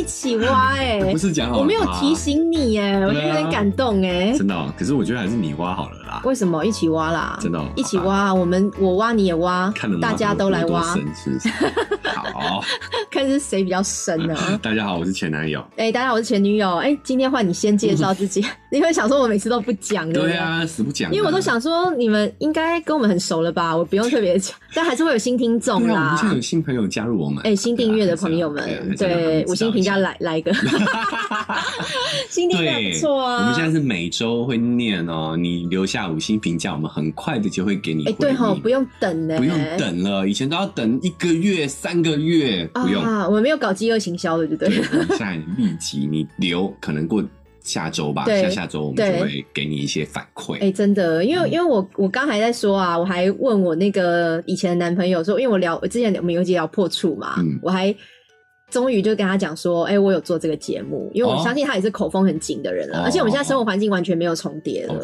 一起挖哎、不是讲好了我没有提醒你哎、我有点感动哎、真的哦、可是我觉得还是你挖好了啦。为什么一起挖啦？真的哦一起挖，我们我挖你也挖看，大家都来挖，深是？好，看是谁比较深呢？大家好，我是前男友。哎、大家好，我是前女友。哎、今天换你先介绍自己，你会想说我每次都不讲，对不对？对啊，死不讲啊，因为我都想说你们应该跟我们很熟了吧，我不用特别讲，但还是会有新听众啦啊，我们啦现。在有新朋友加入我们，哎、新订阅的朋友们，对五星评价来。来来一个，新订阅，不错啊。我们现在是每周会念哦，你留下五星评价，我们很快的就会给你哎、回对哈，应不用等呢、不用等了，以前都要等一个月、三个月，不用。啊，我们没有搞饥饿行销的，对不对对，？我们现在立即你留，可能过下周吧，下下周我们就会给你一些反馈。哎、真的，因为嗯因为我我刚还在说啊，我还问我那个以前的男朋友说，因为我聊我之前我们有一集聊破处嘛，嗯我还终于就跟他讲说，哎、我有做这个节目，因为我哦。相信他也是口风很紧的人了，哦而且我们现在生活环境完全没有重叠了。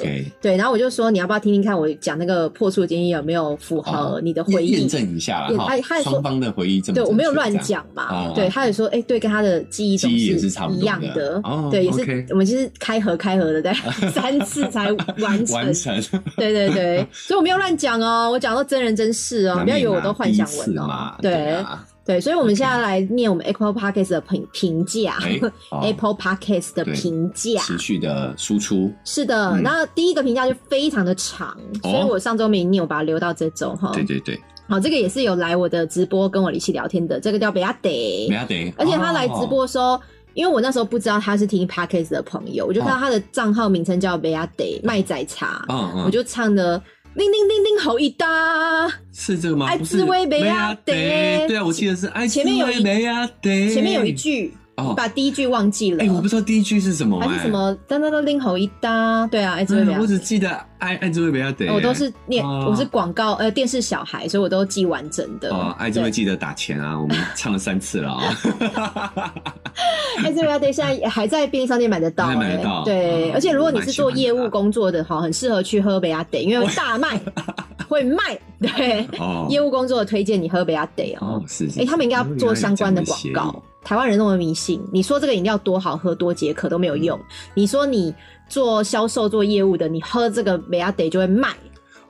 对，然后我就说你要不要听听看我讲那个破处的经验有没有符合哦。你的回忆？验验证一下他他也说双方的回忆对我没有乱讲嘛，哦对，他也说，哎、对，跟他的记忆中记忆也是差不多一样的。哦对，也是我们就是开合开合的，在 三次才完成，完成，对对对，所以我没有乱讲哦，我讲到真人真事哦，难不要以为我都幻想文哦。嘛。对。对啊对，所以我们现在来念我们 Apple Podcast 的评评价，Apple Podcast 的对评价。持续的输出，是的，嗯。那第一个评价就非常的长，哦。所以我上周没念，我把它留到这周哈。对对对，好，这个也是有来我的直播跟我一起聊天的，这个叫北亚得没，得，哎而且他来直哦播的时候。因为我那时候不知道他是听 podcast 的朋友，我就看到他的账号名称叫北亚得麦仔茶，我就唱的铃铃铃铃吼一哒，是这个吗？爱不是。滋味没啊得得对啊，我记得是爱滋味前面有一没啊得，前面有一句，哦你把第一句忘记了，哎，我不知道第一句是什么，还是什么当当当拎好一搭，对啊，爱滋味我只记得爱爱滋味没啊得，我都是念，哦我是广告呃电视小孩，所以我都记完整的。哦，爱滋味对记得打钱啊！我们唱了三次了啊！爱滋味要得，现在 还在便利商店买得到、还买得哎到对，哦而且如果你是做业务工作的，哈，很适合去喝比亚得，因为大卖 会卖。对，哦，业务工作的推荐你喝北亚得哦哦。是，是哎、他们应该要做相关的广告。台湾人那么迷信，你说这个饮料多好喝、多解渴都没有用。你说你做销售、做业务的，你喝这个北亚得就会卖，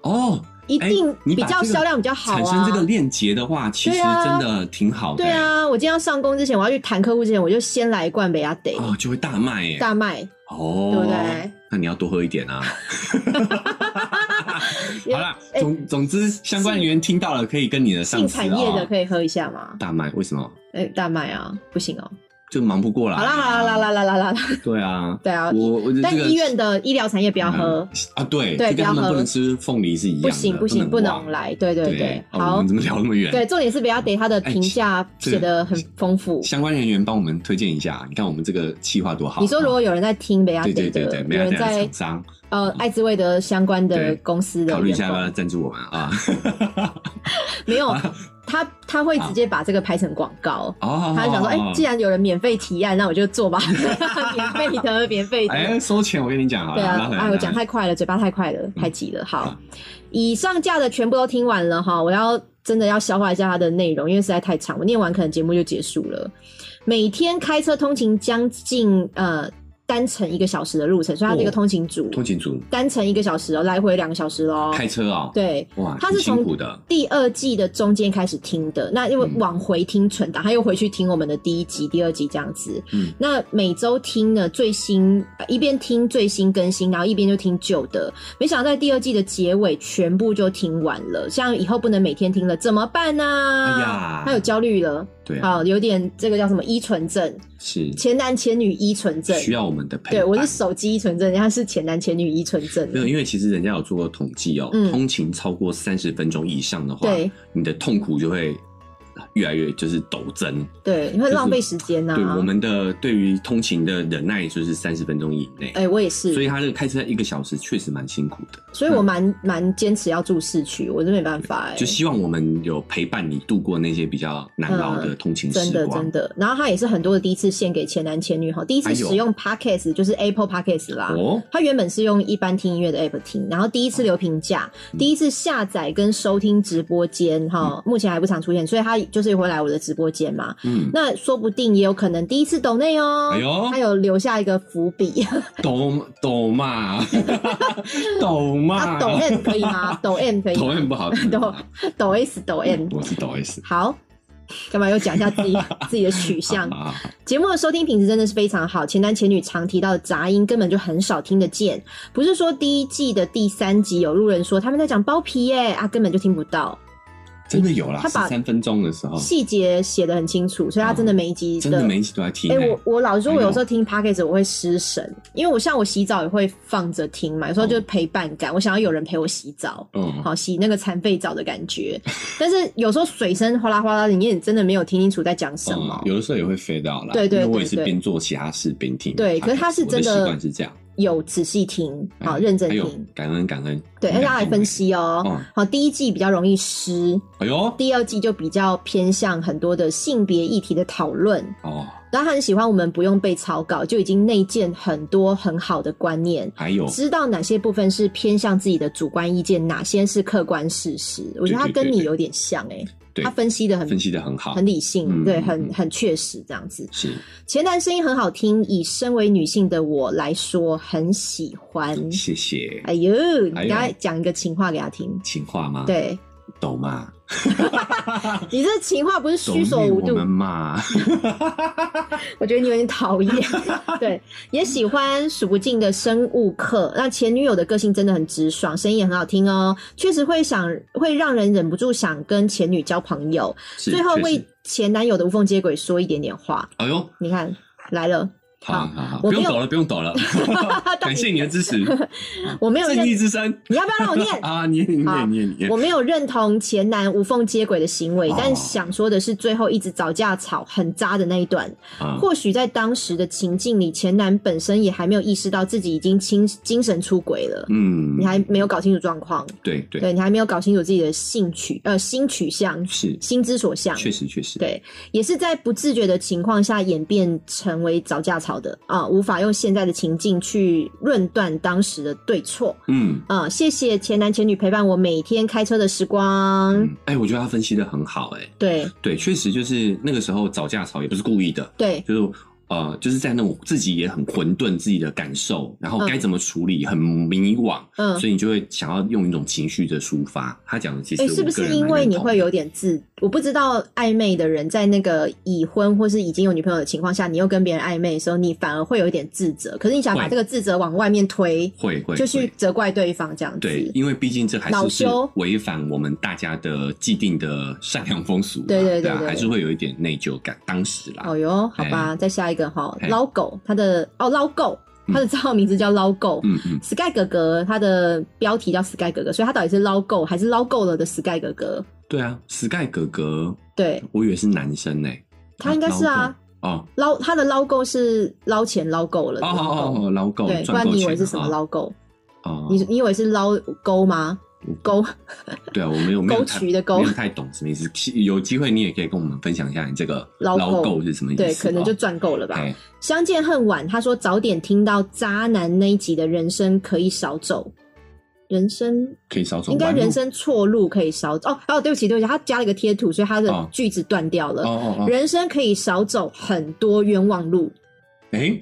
哦，一定比较销量比较好啊。产生这个链接的话，其实真的挺好的。对，啊，我今天要上工之前，我要去谈客户之前，我就先来一罐北亚得、哦，就会大卖耶。大卖，哦，对不对？那你要多喝一点啊。好啦，哎总总之，相关人员听到了，可以跟你的上性司产业的哦可以喝一下吗？大卖，为什么？哎、大卖啊，不行哦。就忙不过来。好啦好啦啦啦啦啦啦啦，对啊，对啊。我我但这个医院的医疗产业不要喝，嗯啊，对，对不要喝不能吃凤梨是一样不，行不行，不忘能来。对对对，好哦我们。怎么聊那么远？对，重点是不要给他的评价这写的很丰富。相关人员帮我们推荐一下，你看我们这个企划多好。你说如果有人在听北亚对对对对，有没人在商呃艾滋味的相关的公司的考虑一下要不要赞助我们啊？没有，他他会直接把这个拍成广告。哦，他就想说，哎、既然有人免费提案，那我就做吧，免费的，免费的。哎收钱，我跟你讲好了，对啊拉，回来啊，我讲太快了，嘴巴太快了，太急了。好好，以上架的全部都听完了哈，我要真的要消化一下它的内容，因为实在太长，我念完可能节目就结束了。每天开车通勤将近呃单程一个小时的路程，所以他这个哦通勤族、通勤组。单程一个小时哦，来回两个小时哦。开车哦，，对，哇，挺他是从第二季的中间开始听的，那因为嗯。往回听存档，他又回去听我们的第一集、第二集这样子。嗯，那每周听呢最新，呃一边听最新更新，然后一边就听旧的。没想到在第二季的结尾全部就听完了，像以后不能每天听了怎么办呢、哎呀。他有焦虑了，对啊，好，有点这个叫什么依存症，是。前男前女依存症。需要我们的陪对，我是手机依存症，人家是前男前女依存症。没有，因为其实人家有做过统计哦，嗯。通勤超过三十分钟以上的话，对。你的痛苦就会越来越就是陡增。对，你会浪费时间呐、对我们的对于通勤的忍耐就是三十分钟以内，哎、我也是，所以他这个开车一个小时确实蛮辛苦的。所以我蛮蛮坚持要住市区，我真没办法哎、就希望我们有陪伴你度过那些比较难熬的通勤嗯真的。真的。然后他也是很多的第一次献给前男前女哈，第一次使用 Podcast 就是 Apple Podcast 啦。哦，他原本是用一般听音乐的 app 听，然后第一次留评价，嗯第一次下载跟收听直播间哈，目前还不常出现，所以他就是会来我的直播间嘛，嗯，那说不定也有可能第一次抖内哦，哎呦他有留下一个伏笔，抖抖嘛，抖嘛，啊，抖 M 可以吗？抖 M 可以，抖 M 不好听，抖抖 S 抖 M，我是抖 S。好，干嘛又讲一下自己 自己的取向？啊，节目的收听品质真的是非常好，前男前女常提到的杂音根本就很少听得见。不是说第一季的第三集有路人说他们在讲包皮耶啊，根本就听不到，真的有啦，他把三分钟的时候，细节写的很清楚，所以他真的每一集哦真的每一集都在听哎、欸。我我老实说，我有时候听 podcast 我会失神，因为我像我洗澡也会放着听嘛，有时候就是陪伴感，我想要有人陪我洗澡。嗯，好洗那个残废澡的感觉，但是有时候水声哗啦哗啦的，你也真的没有听清楚在讲什么。嗯有的时候也会飞到啦。对对因为我也是边做其他事边听。对可是他是真的习惯是这样，有仔细听，好哎认真听，感恩感恩。对，而且他来分。析哦嗯。好，第一季比较容易湿，哎呦，第二季就比较偏向很多的性别议题的讨论。哦，然后他很喜欢我们不用背草稿，就已经内建很多很好的观念，还有知道哪些部分是偏向自己的主观意见，哪些是客观事实。我觉得他跟你有点像诶、对他分析的很分析的很好，很理性，对，很嗯很确实这样子。是前男声音很好听，以身为女性的我来说很喜欢。谢谢。哎呦，你刚才讲一个情话给他听，情话吗？，对懂吗？你这情话不是虚所无度我们，嘛？我觉得你有点讨厌。对，也喜欢数不尽的生物课。那前女友的个性真的很直爽，声音也很好听哦，确实会想会让人忍不住想跟前女交朋友。最后为前男友的无缝接轨说一点点话，哎呦，你看来了。好好好，不用抖了，不用抖了，感谢你的支持，我没有正义之声。你要不要让我念？啊！你你好念你念。你我，没有认同前男无缝接轨的行为，哦。但想说的是，最后一直找架吵很渣的那一段。啊。或许在当时的情境里，前男本身也还没有意识到自己已经精精神出轨了，嗯。你，还没有搞清楚状况，对对。对你还没有搞清楚自己的性取呃性取向、是，心之所向。确实确实，对，也是在不自觉的情况下演变成为找架吵的啊，无法用现在的情境去论断当时的对错。嗯啊，谢谢前男前女陪伴我每天开车的时光。嗯，哎，我觉得他分析的很好，哎，对对，确实就是那个时候找架吵也不是故意的，对就是呃，就是在那种自己也很混沌自己的感受，然后该怎么处理，很迷惘，嗯所以你就会想要用一种情绪的抒发。他讲的其实是不是因为你会有点自？我不知道暧昧的人在那个已婚或是已经有女朋友的情况下，你又跟别人暧昧的时候，你反而会有一点自责。可是你想把会这个自责往外面推，会会就去会责怪对方这样子。对，因为毕竟这还恼是违反我们大家的既定的善良风俗嘛，对对对还是会有一点内疚感。当时啦，哦哟，好吧，再下一个哈，哎捞狗，他的哦捞狗，他的账号名字叫捞狗。嗯嗯，Sky 哥哥，他的标题叫 Sky 哥哥，所以他到底是捞够还是捞够了的 Sky 哥哥？对啊，Sky 哥哥，对我以为是男生呢，他应该是啊，哦捞他的捞够是捞钱捞够了的哦哦哦，捞够，对，不然你以为是什么啊捞够？哦，你你以为是捞钩吗？钩对啊，我没有没有 沟太渠的沟没有太懂什么意思。有机会你也可以跟我们分享一下你这个捞够够是什么意思？对，可能就哦赚够了吧。哎相见恨晚，他说早点听到渣男那一集的人生可以少走，人生可以少走应该人生错路可以少走哦哦，对不起对不起，他加了一个贴图，所以他的哦句子断掉了。哦哦哦，人生可以少走很多冤枉路，哎，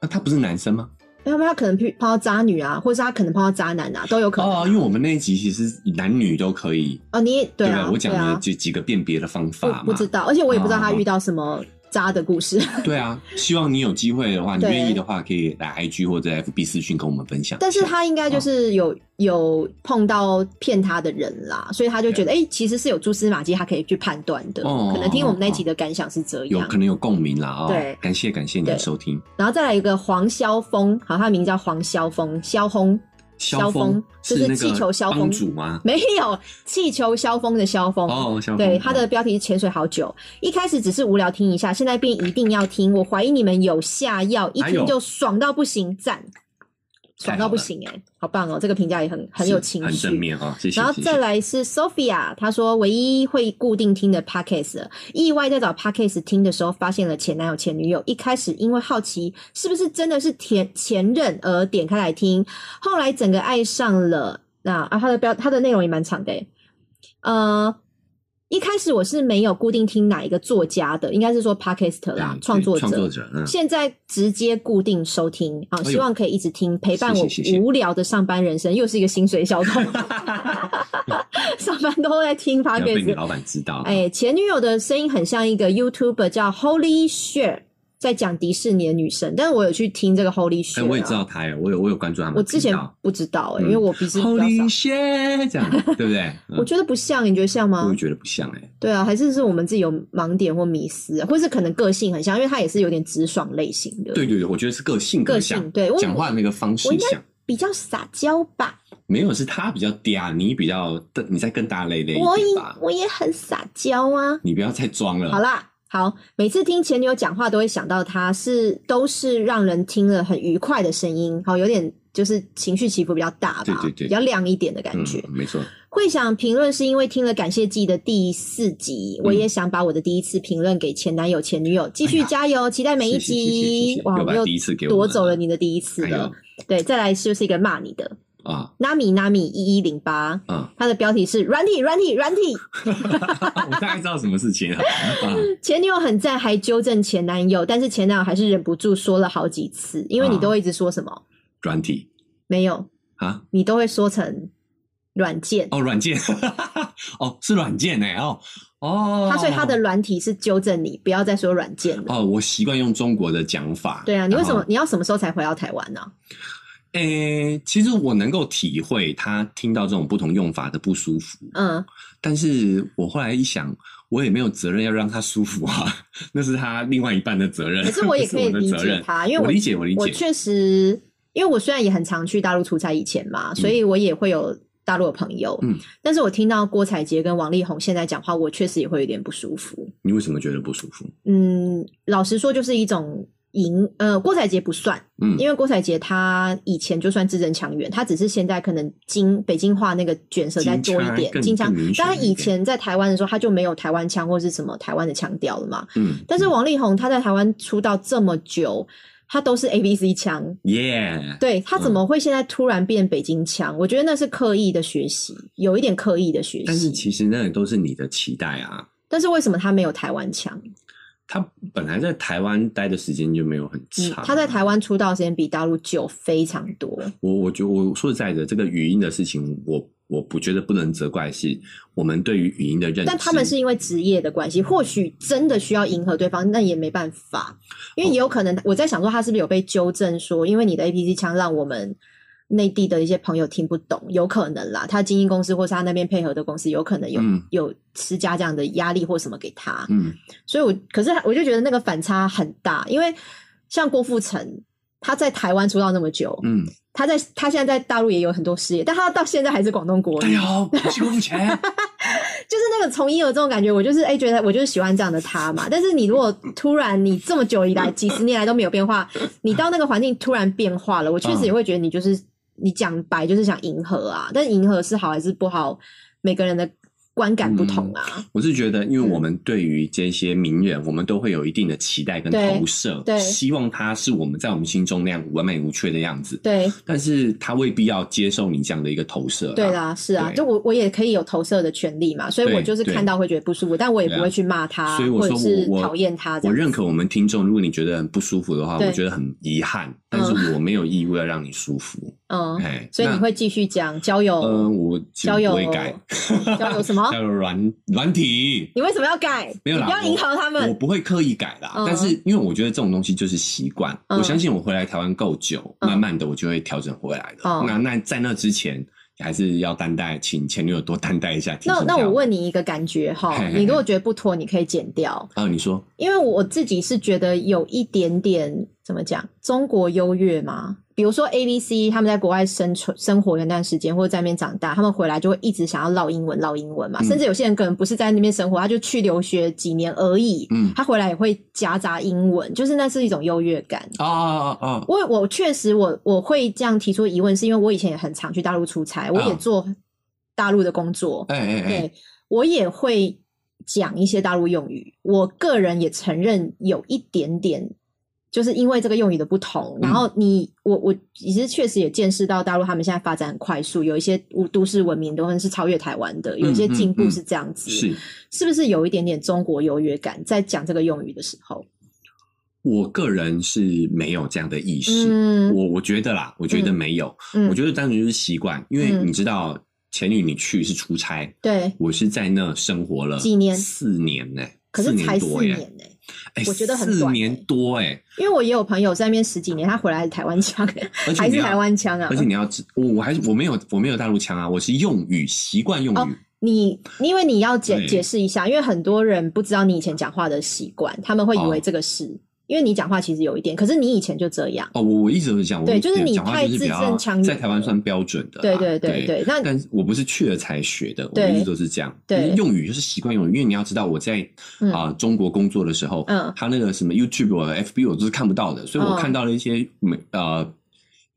那他不是男生吗？要不然他可能碰碰到渣女啊，或者是他可能碰到渣男啊，都有可能。哦，因为我们那一集其实男女都可以，哦，你也对啊？我讲对啊的几几个辨别的方法嘛，不不知道，而且我也不知道他哦遇到什么渣的故事。对啊，希望你有机会的话，你愿意的话，可以来 IG 或者 FB 私讯跟我们分享。但是他应该嗯就是有、有碰到骗他的人啦，所以他就觉得哎、诶其实是有蛛丝马迹，他可以去判断的。哦可能听我们那集的感想是这样。有可能有共鸣啦啊！哦对感谢感谢你的收听。然后再来一个黄萧峰，好，他的名字叫黄萧峰，萧峰，萧峰就是气球萧峰吗？没有气球萧峰的萧峰。哦，萧峰对，他的标题是潜水好久，一开始只是无聊听一下，现在便一定要听。我怀疑你们有下药，一听就爽到不行，赞，爽到不行哎、好棒哦！这个评价也很很有情绪，很正面啊，谢谢。然后再来是 Sophia，她说唯一会固定听的 podcast，了意外在找 podcast 听的时候发现了前男友前女友，一开始因为好奇是不是真的是前前任而点开来听，后来整个爱上了。那啊，他的标他的内容也蛮长的诶，呃，一开始我是没有固定听哪一个作家的，应该是说 podcast 啦，对创作者。创作者，嗯，现在直接固定收听啊，希望可以一直听，陪伴我无聊的上班人生，又是一个薪水小偷，上班都在听不要被你 podcast。老板知道。哎，前女友的声音很像一个 YouTuber 叫 Holy Share，在讲迪士尼的女生，但是我有去听这个 Holy 哎，Share，、我也知道她哎，我有我有关注她们我之前。不知道哎、嗯因为我鼻子比较 Holy 少。shit，这样对不对？嗯我觉得不像，你觉得像吗我也？觉得不像哎。对啊，还是是我们自己有盲点或迷失，或是可能个性很像，因为她也是有点直爽类型的，对对对，我觉得是个性格个像性，对我讲话那个方式像。比较撒娇吧。没有，是他比较嗲，你比较你在更大咧咧一我也。我也很撒娇啊。你不要再装了。好啦，好，每次听前女友讲话都会想到她是都是让人听了很愉快的声音，好，有点就是情绪起伏比较大吧，对对对比较亮一点的感觉。嗯，没错。会想评论是因为听了感谢季的第四集，嗯我也想把我的第一次评论给前男友、前女友，继续加油，期待每一集。哇，我又夺走了你的第一次。对，再来就是一个骂你的啊 Nami Nami 一一零八，啊！它的标题是软体软体软体，我大概知道什么事情了啊！前女友很赞，还纠正前男友，但是前男友还是忍不住说了好几次，因为你啊都会一直说什么？软体没有，啊，你都会说成软件。哦，软件，哦，是软件哎，哦哦，他所以他的软体是纠正你，不要再说软件了。哦，我习惯用中国的讲法。对啊，你为什么？你要什么时候才回到台湾呢、诶、其实我能够体会他听到这种不同用法的不舒服，嗯，但是我后来一想，我也没有责任要让他舒服啊，那是他另外一半的责任。可是我也 可以理解他，因为我理解，我理解我解。确实，因为我虽然也很常去大陆出差以前嘛，所以我也会有大陆的朋友，嗯，但是我听到郭采洁跟王力宏现在讲话，我确实也会有点不舒服。你为什么觉得不舒服？嗯，老实说，就是一种赢，呃，郭采洁不算，嗯因为郭采洁她以前就算字正腔圆，她只是现在可能京北京话那个卷舌再多一点，京京腔但她以前在台湾的时候，她就没有台湾腔或是什么台湾的腔调了嘛。嗯，但是王力宏他在台湾出道这么久，他都是 A B C 腔，耶，对他怎么会现在突然变北京腔？我觉得那是刻意的学习，有一点刻意的学习。但是其实那都是你的期待啊。但是为什么他没有台湾腔？他本来在台湾待的时间就没有很嗯长，，他在台湾出道时间比大陆久非常多。我我觉得我说实在的，这个语音的事情，我我不觉得不能责怪，是我们对于语音的认识。但他们是因为职业的关系，或许真的需要迎合对方，那也没办法，因为也有可能我在想说，他是不是有被纠正说，因为你的 A P C 腔让我们内地的一些朋友听不懂，有可能啦，他经纪公司或是他那边配合的公司有可能有、嗯有施加这样的压力或什么给他，嗯所以我可是我就觉得那个反差很大，因为像郭富城。他在台湾出道那么久，嗯，他在他现在在大陆也有很多事业，但他到现在还是广东国语。哎呦，我是付钱，就是那个从一而终的感觉，我就是哎、觉得我就是喜欢这样的他嘛。但是你如果突然你这么久以来几十年来都没有变化，你到那个环境突然变化了，我确实也会觉得你就是你讲白就是想迎合啊。但迎合是好还是不好，每个人的观感不同啊。我是觉得，因为我们对于这些名人，我们都会有一定的期待跟投射，对希望他是我们在我们心中那样完美无缺的样子，对但是他未必要接受你这样的一个投射。对，啦，是啊，就我我也可以有投射的权利嘛，所以我就是看到会觉得不舒服，但我也不会去骂他，所以我说我我讨厌他。我认可我们听众，如果你觉得很不舒服的话，我觉得很遗憾，但是我没有义务要让你舒服。嗯，哎，所以你会继续讲交友？嗯，我交友不会改，交友什么 交友软软体。你为什么要改？没有啦，不要迎合他们，我。不会刻意改啦。嗯但是因为我觉得这种东西就是习惯，嗯我相信我回来台湾够久，嗯慢慢的我就会调整回来的。哦那那在那之前，还是要担待，请前女友多担待一下。那那我问你一个感觉哈嘿嘿，嘿你如果觉得不妥，你可以剪掉，啊，你说因为我自己是觉得有一点点怎么讲，中国优越嘛。比如说 A、B、C，他们在国外生存生活一段时间，或者在那边长大，他们回来就会一直想要唠英文，唠英文嘛。嗯甚至有些人可能不是在那边生活，他就去留学几年而已，嗯他回来也会夹杂英文，就是那是一种优越感。啊啊啊，我我确实我我会这样提出疑问，是因为我以前也很常去大陆出差，我也啊做大陆的工作，哎哎哎，对我也会讲一些大陆用语。我个人也承认有一点点就是因为这个用语的不同，然后你我我其实确实也见识到大陆他们现在发展很快速，有一些都都市文明都是超越台湾的，有一些进步是这样子，是。是不是有一点点中国优越感在讲这个用语的时候？我个人是没有这样的意识，嗯我我觉得啦，我觉得没有，嗯我觉得单纯就是习惯，因为嗯你知道前女你去是出差，对，我是在那生活了几年四年呢、可是四才四年多耶，哎我觉得很短四年欸多哎、因为我也有朋友在那边十几年，他回来是台湾腔，还是台湾腔啊而。且你要知，我我还是我没有我没有大陆腔啊，我是用语习惯用语，哦你因为你要解解释一下，因为很多人不知道你以前讲话的习惯，他们会以为哦。这个是、因为你讲话其实有一点，可是你以前就这样。哦，我我一直都是这样，我对就是你太字就是比较正腔圆在台湾算标准的啦，对对对对对那但是我不是去了才学的，我一直都是这样。对用语就是习惯用语，因为你要知道我在嗯啊、中国工作的时候，嗯他那个什么 YouTube 或 FB 我都是看不到的，所以我嗯看到了一些美呃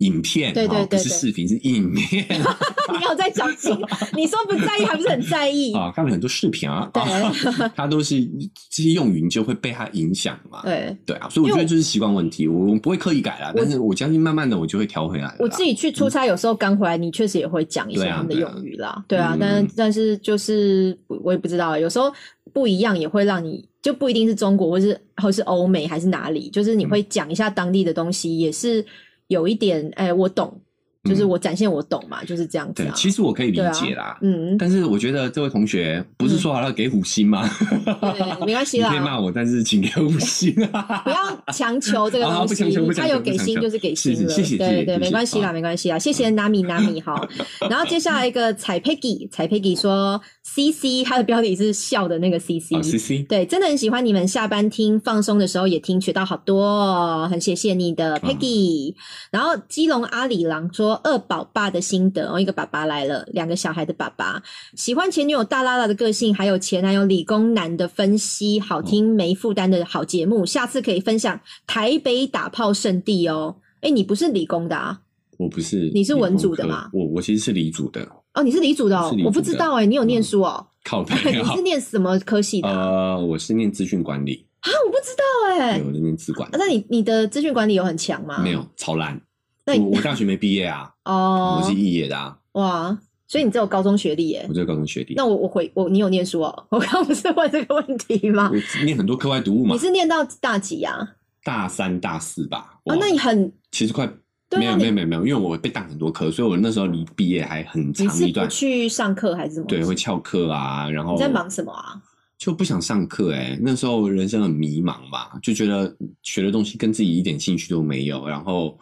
影片，对对啊不是对对。视频是影片。你有在讲清，你说不在意还不是很在意？啊，看了很多视频啊，对。啊它都是这些用语，你就会被它影响嘛。对，对啊，所以我觉得就是习惯问题，我我不会刻意改啦，但是我相信慢慢的我就会调回来。我自己去出差，有时候刚回来，你确实也会讲一些他们的用语啦，对啊嗯，但但是就是我也不知道，有时候不一样也会让你就不一定是中国，或是或是欧美还是哪里，就是你会讲一下当地的东西，也是有一点哎，我懂，就是嗯我展现我懂嘛，就是这样子对，啊。其实我可以理解啦。嗯，但是我觉得这位同学不是说好要给五星吗？对，没关系你啦，可以骂我，但是请给五星啊！不要强求这个啊东西，他有给星就是给星了，谢谢对对，没关系啦，啊没关系啦，谢谢 Nami Nami 哈。然后接下来一个彩 Peggy，彩 Peggy 说 CC，他的标题是笑的那个 CC，啊，C C，对，真的很喜欢你们下班听放松的时候也听，学到好多、哦，很谢谢你的 Peggy。然后基隆阿里郎说二宝爸的心得，哦，一个爸爸来了，两个小孩的爸爸，喜欢前女友大拉拉的个性，还有前男友理工男的分析，好听没负担的好节目，下次可以分享台北打炮圣地哦。哎，你不是理工的啊？我不是，你是文组的吗我我其实是理组的，哦，你是理组的哦我不知道哎，你有念嗯书哦？靠北 你啊是。念什么科系的啊？呃，我是念资讯管理，啊我不知道哎对，。我是念资管，那你你的资讯管理有很强吗？没有超烂。那我我大学没毕业啊，哦，我是肄业的啊，哇，所以你只有高中学历耶我？只有高中学历。那我我回我你有念书哦？我刚刚不是问这个问题吗？我念很多课外读物嘛你，是念到大几啊？大三大四吧。哦哇，那你很其实快没有对啊你没有没有没有，因为我被当很多科，所以我那时候离毕业还很你是不长一段。去上课还是什么？对，会翘课啊，然后你在忙什么啊？就不想上课哎、那时候人生很迷茫吧，就觉得学的东西跟自己一点兴趣都没有，然后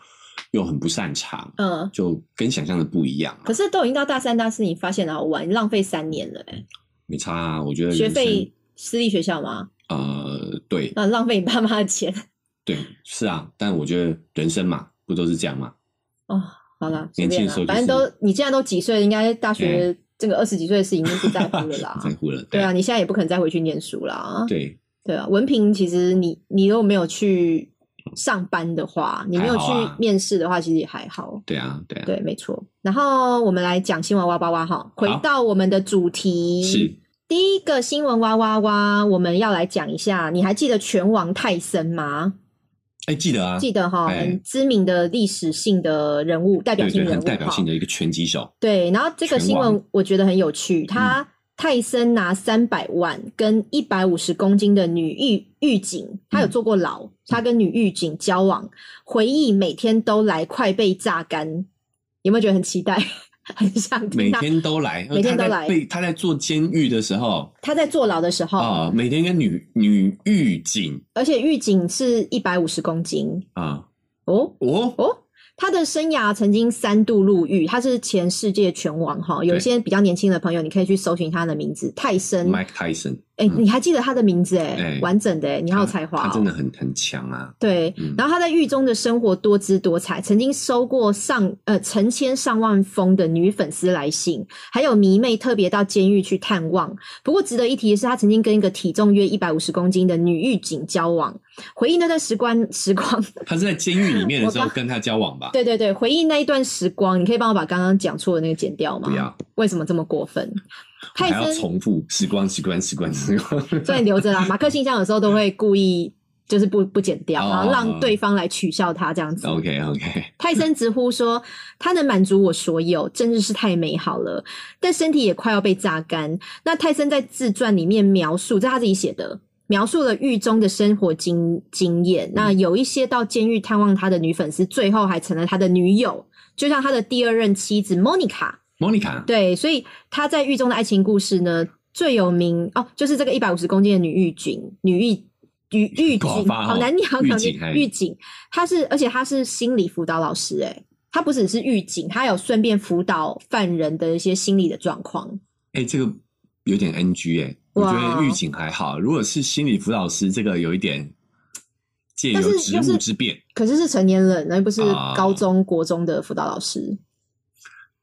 又很不擅长，嗯，就跟想象的不一样嘛。可是都已经到大三大四，你发现了好玩，你浪费三年了哎。没差啊，我觉得学费私立学校吗？呃，对那浪费你爸妈的钱 对是啊，但我觉得人生嘛，不都是这样吗？哦。好了，年轻的时候就是反正都你现在都几岁了，应该大学哎这个二十几岁的事情已经不在乎了啦。在乎了，对啊，你现在也不可能再回去念书啦。对，对啊，文凭其实你你如果没有去上班的话，你没有去面试的话，其实也还好。对啊，对啊，对，没错。然后我们来讲新闻哇哇哇哈，回到我们的主题。是第一个新闻哇哇哇，我们要来讲一下。你还记得拳王泰森吗？哎，记得啊，记得哈，哎很知名的历史性的人物，代表性人物很代表性的一个拳击手，对，然后这个新闻我觉得很有趣，他泰森拿三百万跟一百五十公斤的女狱狱警，他有坐过牢，他跟女狱警交往，回忆每天都来，快被榨干，有没有觉得很期待？很想每天都来，每天都来。他在被他在做监狱的时候。他在坐牢的时候，啊，每天跟女女狱警。而且狱警是一百五十公斤。啊，哦？哦，哦。他的生涯曾经三度入狱，他是前世界拳王哈。有一些比较年轻的朋友，你可以去搜寻他的名字泰森。Mike Tyson，哎、你还记得他的名字哎、哎完整的哎、你好有才华、哦他真的很很强啊，对。嗯然后他在狱中的生活多姿多彩，曾经收过上呃成千上万封的女粉丝来信，还有迷妹特别到监狱去探望。不过值得一提的是，他曾经跟一个体重约一百五十公斤的女狱警交往。回忆那段时光，时光，他是在监狱里面的时候跟他交往吧？对对对，回忆那一段时光，你可以帮我把刚刚讲错的那个剪掉吗？不要，为什么这么过分？泰还要森重复习惯习惯习惯习惯。所以留着啦。马克信箱有时候都会故意就是不不剪掉，哦然后让对方来取笑他这样子。OK OK，泰森直呼说：“他能满足我所有，真的是太美好了。但身体也快要被榨干。”那泰森在自传里面描述，这是他自己写的，描述了狱中的生活经经验。那有一些到监狱探望他的女粉丝，最后还成了他的女友，就像他的第二任妻子 Monica。Monica，对，所以他在狱中的爱情故事呢，最有名哦，就是这个一百五十公斤的女狱警，女狱。女狱警不好难念，好难念。狱警哎狱警，她是，而且她是心理辅导老师，哎，她不只是狱警，她有顺便辅导犯人的一些心理的状况。哎、这个有点 NG 哎、我觉得狱警还好，如果是心理辅导师，这个有一点借但由职务之便。可是是成年人，那又不是啊高中、国中的辅导老师。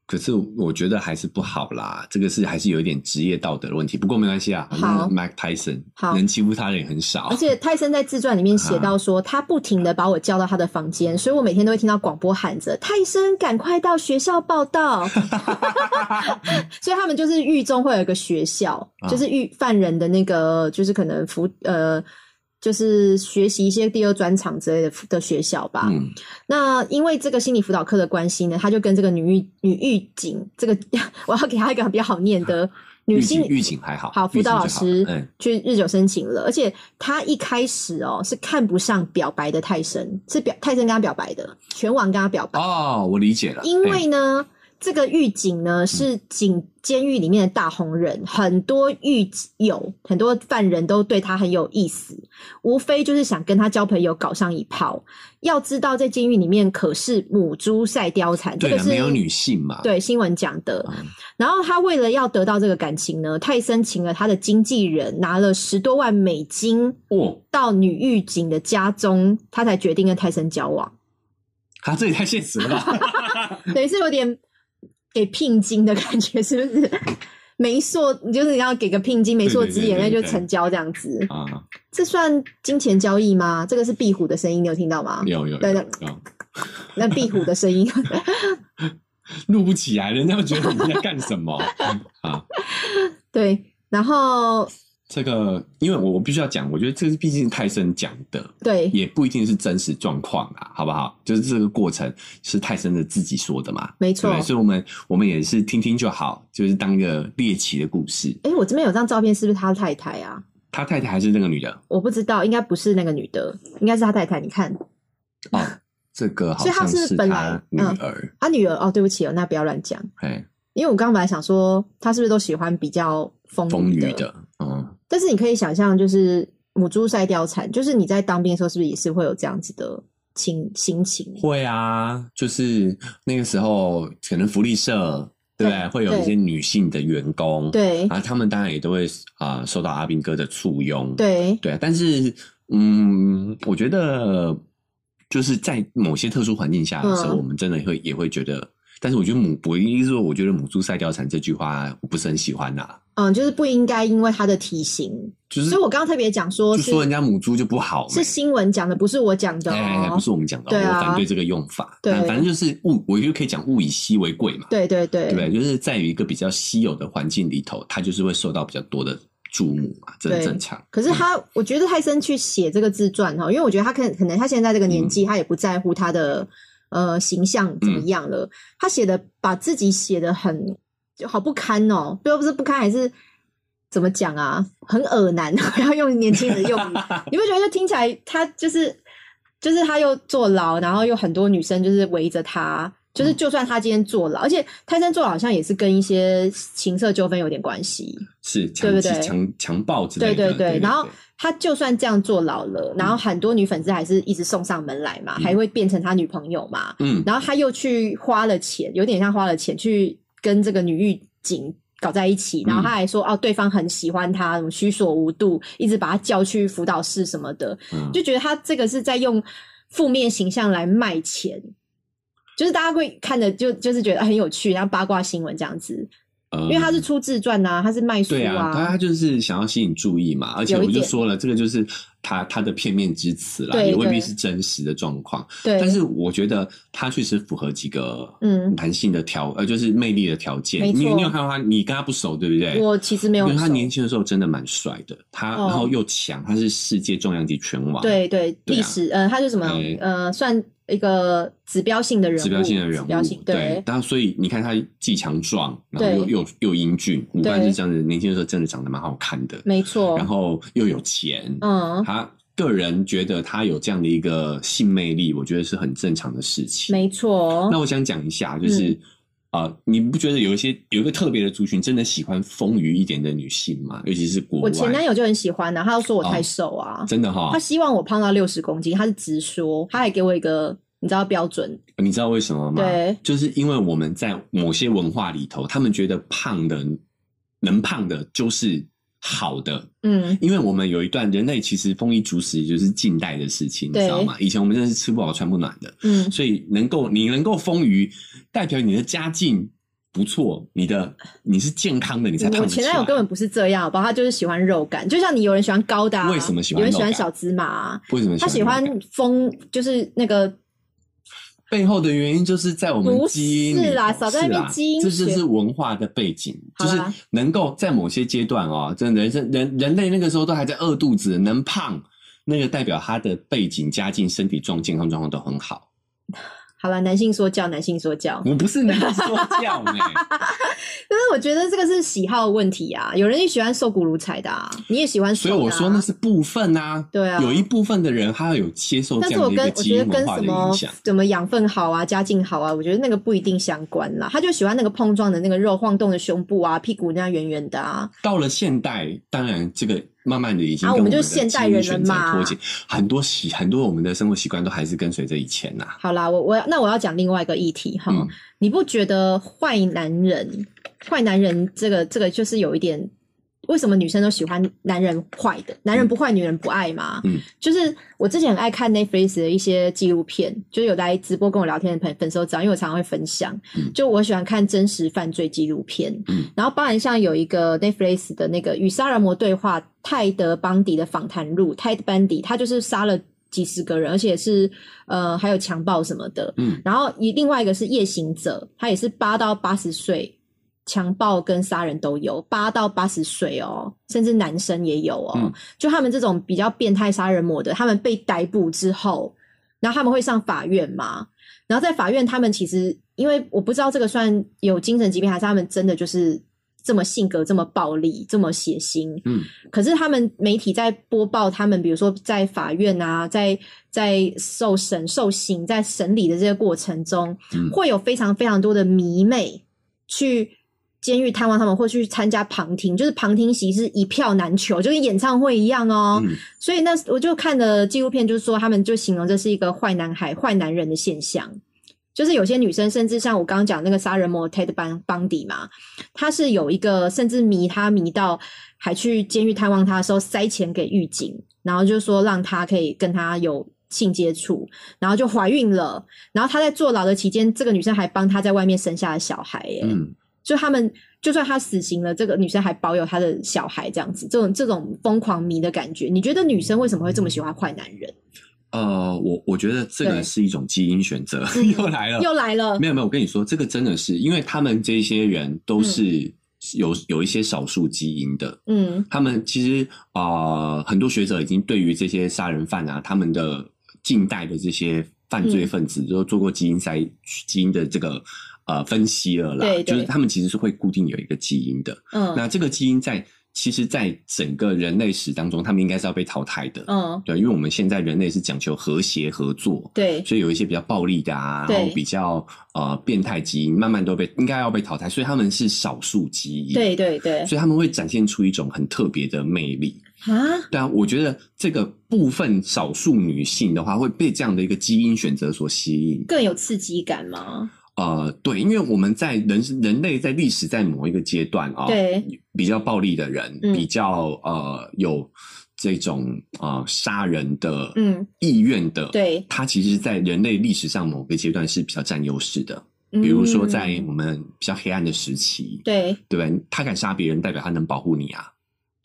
可是我觉得还是不好啦，这个是还是有一点职业道德的问题。不过没关系啊，好正 Mike Tyson 好能欺负他的人很少而。且泰森在自传里面写到说，他不停的把我叫到他的房间，所以我每天都会听到广播喊着：“泰森，赶快到学校报道。”所以他们就是狱中会有一个学校，啊就是狱犯人的那个，就是可能服呃，就是学习一些第二专场之类的的学校吧。嗯，那因为这个心理辅导课的关系呢，他就跟这个女狱女狱警，这个我要给他一个比较好念的 女心狱警还好，好，辅导老师狱警就日久生情了，而且他一开始哦是看不上表白的泰森，是表泰森跟他表白的，全网跟他表白，哦，我理解了，因为哎呢。这个狱警呢是警监狱里面的大红人，很多狱友、很多犯人都对他很有意思，无非就是想跟他交朋友，搞上一炮。要知道，在监狱里面可是母猪赛貂蝉，这个是没有女性嘛，对新闻讲的。嗯然后他为了要得到这个感情呢，泰森请了他的经纪人，拿了十多万美金哦，到女狱警的家中，他才决定跟泰森交往，他这也太现实了吧？等于是有点给聘金的感觉，是不是？媒妁，你就是你要给个聘金，媒妁之言，那就成交这样子。啊，这算金钱交易吗？这个是壁虎的声音，你有听到吗？有有对有 那壁虎的声音，录不起来，人家会觉得你在干什么啊？对。然后这个，因为我我必须要讲，我觉得这是毕竟泰森讲的，对。也不一定是真实状况啊，好不好？就是这个过程是泰森的自己说的嘛，没错。所以我们我们也是听听就好，就是当一个猎奇的故事。哎，我这边有张照片，是不是他太太啊？他太太还是那个女的？我不知道，应该不是那个女的，应该是他太太。你看，哦，这个好所以他像是本来女嗯。儿，他女儿哦，对不起哦，那不要乱讲，哎、因为我刚刚本来想说，他是不是都喜欢比较风风雨雨的，嗯，但是你可以想象，就是母猪赛貂蝉，就是你在当兵的时候，是不是也是会有这样子的情心情？会啊，就是那个时候可能福利社。对不对？会有一些女性的员工，对啊，他们当然也都会啊、受到阿兵哥的簇拥，对对啊，但是嗯，我觉得就是在某些特殊环境下的时候，嗯我们真的会也会觉得，但是我觉得母，我意思是说，我觉得母猪赛貂蝉这句话我不是很喜欢呐、嗯，就是不应该因为他的体型，就是所以我刚刚特别讲说就说人家母猪就不好，是新闻讲的，不是我讲的哎哎，哎哦不。是我们讲的哦，对啊我反对这个用法。对反反正就是物，我就可以讲物以稀为贵嘛，对对对对不对？就是在于一个比较稀有的环境里头，它就是会受到比较多的注目嘛，这很正常。可是他，我觉得泰森去写这个自传哈，因为我觉得他可能可能他现在这个年嗯纪，他也不在乎他的呃形象怎么样了。他写的把自己写的很就好不堪哦，不不是不堪，还是怎么讲啊？很恶男，我要用年轻人用语，你不觉得就听起来他就是就是他又坐牢，然后又很多女生就是围着他。就是，就算他今天坐牢，而且泰森坐牢好像也是跟一些情色纠纷有点关系。是强对不对强强暴之类对的，对对，然后他就算这样坐牢了，然后很多女粉丝还是一直送上门来嘛，嗯还会变成他女朋友嘛，嗯，然后他又去花了钱，有点像花了钱去跟这个女狱警搞在一起，然后他还说、哦，对方很喜欢他，什么虚所无度，一直把他叫去辅导室什么的，嗯。就觉得他这个是在用负面形象来卖钱。就是大家会看的就就是觉得很有趣，然后八卦新闻这样子，呃因为他是出自传呐、他是卖书对啊，他他就是想要吸引注意嘛，而且我就说了，这个就是他他的片面之词啦，也未必是真实的状况。对，但是我觉得他确实符合几个嗯男性的条呃，就是魅力的条件。你你有看到他？你跟他不熟，对不对？我其实没有因为他年轻的时候真的蛮帅的，他、哦然后又强，他是世界重量级拳王，对对对啊历史，呃，他是什么哎？呃，算一个指标性的人物，指标性的人物，指标性对然后所以你看他既强壮，然后又对又又英俊，五官对是这样子，年轻的时候真的长得蛮好看的，没错，然后又有钱，嗯，他个人觉得他有这样的一个性魅力，我觉得是很正常的事情。没错，那我想讲一下，就是。嗯呃，你不觉得有一些有一个特别的族群真的喜欢丰腴一点的女性吗？尤其是国外，我前男友就很喜欢的，他就说我太哦瘦啊，真的哈、他希望我胖到六十公斤，他是直说，他还给我一个你知道标准，你知道为什么吗？对，就是因为我们在某些文化里头，他们觉得胖的能胖的就是好的，嗯，因为我们有一段人类其实丰衣足食就是近代的事情，你知道吗？以前我们真的是吃不饱穿不暖的，嗯，所以能够你能够丰腴，代表你的家境不错，你的你是健康的，你才胖。前男友根本不是这样，好不好？他就是喜欢肉感，就像你有人喜欢高的、啊，为什么喜欢有人喜欢小芝麻、啊，为什么他喜欢那个丰，就是那个背后的原因就是在我们基因里是啦少在那边是啦基因这就是文化的背景，就是能够在某些阶段哦，真人生人人类那个时候都还在饿肚子，能胖，那个代表他的背景、家境、身体状健康状况都很好。好了，男性说教，男性说教。我不是男性说教呢，可是我觉得这个是喜好问题啊，有人也喜欢瘦骨如柴的啊，你也喜欢。所以我说那是部分啊。对啊有一部分的人他要有接受这但是我样的一个基跟我觉得因文化的跟什么影响。怎么养分好啊、家境好啊，我觉得那个不一定相关啦。他就喜欢那个碰撞的那个肉、晃动的胸部啊、屁股那样圆圆的啊。到了现代，当然这个慢慢的已经跟我们就现代人脱节，很多习很多我们的生活习惯都还是跟随着以前呐、好啦，我我要那我要讲另外一个议题哈，嗯。你不觉得坏男人、坏男人这个这个就是有一点，为什么女生都喜欢男人坏的？男人不坏，女人不爱吗？嗯，就是我之前很爱看 Netflix 的一些纪录片，就是有来直播跟我聊天的朋粉丝都知道，因为我常常会分享，嗯。就我喜欢看真实犯罪纪录片，嗯。然后包含像有一个 Netflix 的那个与杀人魔对话泰德邦迪的访谈录，Ted Bundy，他就是杀了几十个人，而且是呃还有强暴什么的。嗯。然后一另外一个是夜行者，他也是八到八十岁，强暴跟杀人都有，八到八十岁哦，甚至男生也有哦。嗯就他们这种比较变态杀人魔的，他们被逮捕之后，然后他们会上法院嘛？然后在法院，他们其实因为我不知道这个算有精神疾病，还是他们真的就是这么性格这么暴力、这么血腥。嗯可是他们媒体在播报他们，比如说在法院啊，在在受审、受刑、在审理的这个过程中，嗯会有非常非常多的迷妹去监狱探望他们，或去参加旁听，就是旁听席是一票难求，就跟演唱会一样哦。嗯所以那我就看了纪录片，就是说他们就形容这是一个坏男孩、坏男人的现象。就是有些女生，甚至像我刚刚讲那个杀人魔 Ted Bun- Bundy 嘛，他是有一个甚至迷他迷到还去监狱探望他的时候塞钱给狱警，然后就说让他可以跟他有性接触，然后就怀孕了。然后他在坐牢的期间，这个女生还帮他在外面生下了小孩耶。嗯，就他们就算他死刑了，这个女生还保有她的小孩，这样子，这种这种疯狂迷的感觉，你觉得女生为什么会这么喜欢坏男人？呃，我我觉得这对。个是一种基因选择，又来了，又来了没，有没有，我跟你说，这个真的是因为他们这些人都是有、有一些少数基因的，嗯。他们其实啊、呃很多学者已经对于这些杀人犯啊，他们的近代的这些犯罪分子，都做过基因筛基因的这个呃分析了啦。对对就是他们其实是会固定有一个基因的。嗯那这个基因在其实，在整个人类史当中，他们应该是要被淘汰的。嗯，对，因为我们现在人类是讲求和谐合作，对，所以有一些比较暴力的啊，然后比较呃变态基因，慢慢都被应该要被淘汰，所以他们是少数基因。对对对所以他们会展现出一种很特别的魅力。啊，对啊，我觉得这个部分少数女性的话，会被这样的一个基因选择所吸引。更有刺激感吗？呃，对，因为我们在人人类在历史在某一个阶段啊、对，比较暴力的人，嗯比较呃有这种呃杀人的嗯意愿的，，对，他其实，在人类历史上某个阶段是比较占优势的。比如说，在嗯我们比较黑暗的时期，对对不对？他敢杀别人，代表他能保护你啊。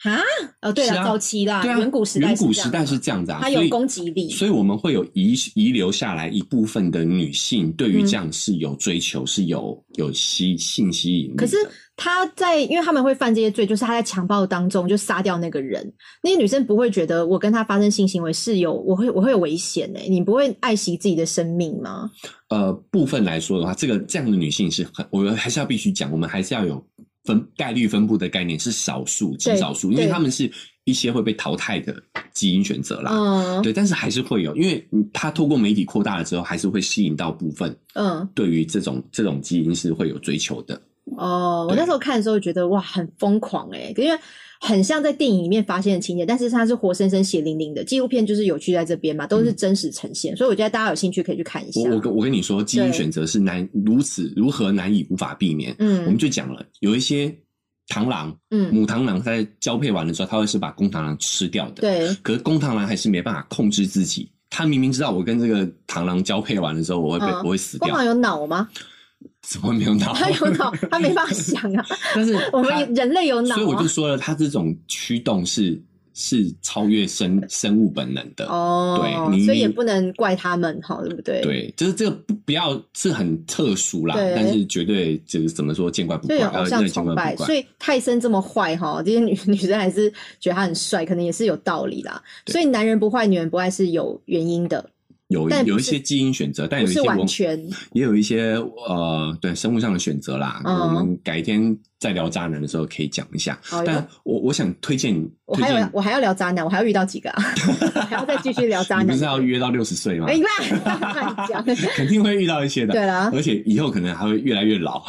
啊，哦，对了，啊。早期啦，对啊，远古时代远古时代是的这样子啊，它有攻击力。所以我们会有遗遗留下来一部分的女性对于嗯。这样是有追求，是有有吸性吸引力。可是他在，因为他们会犯这些罪，就是他在强暴当中就杀掉那个人，那些女生不会觉得我跟他发生性行为是有我会我会有危险呢、你不会爱惜自己的生命吗？呃，部分来说的话，这个这样的女性是很，我们还是要必须讲，我们还是要有分概率分布的概念，是少数极少数，因为他们是一些会被淘汰的基因选择啦。嗯对，但是还是会有，因为嗯它透过媒体扩大了之后，还是会吸引到部分嗯对于这种这种基因是会有追求的。哦，我那时候看的时候觉得哇，很疯狂哎、因为很像在电影里面发现的情节，但是它是活生生血淋淋的。纪录片就是有趣在这边嘛，都是真实呈现，所以我觉得大家有兴趣可以去看一下。我我跟我跟你说，基因选择是难如此如何难以无法避免。嗯我们嗯就讲了，有一些螳螂，嗯，母螳螂在交配完了之后，它会是把公螳螂吃掉的。对，可是公螳螂还是没办法控制自己。它明明知道我跟这个螳螂交配完了之后，我会被、嗯我会死掉公螳，有脑吗？怎么没有脑？他有脑，他没办法想啊。但是 我们人类有脑所以我啊就说了，他这种驱动是是超越生 生物本能的。哦，对所以也不能怪他们哈，对不对？，对，就是这个不不要是很特殊啦，但是绝对就是怎么说见怪不怪，偶像呃见怪崇拜，不怪。所以泰森这么坏哈，这些女女生还是觉得他很帅，可能也是有道理啦。所以男人不坏，女人不爱是有原因的，有有一些基因选择，但有一些文完全。也有一些呃，对生物上的选择啦。嗯我们改天再聊渣男的时候可以讲一下。但我我想推荐，我还有我还要聊渣男，我还要遇到几个啊？还要再继续聊渣男。你不是要约到六十岁吗哎，？你看乱讲。肯定会遇到一些的。对啦而且以后可能还会越来越老，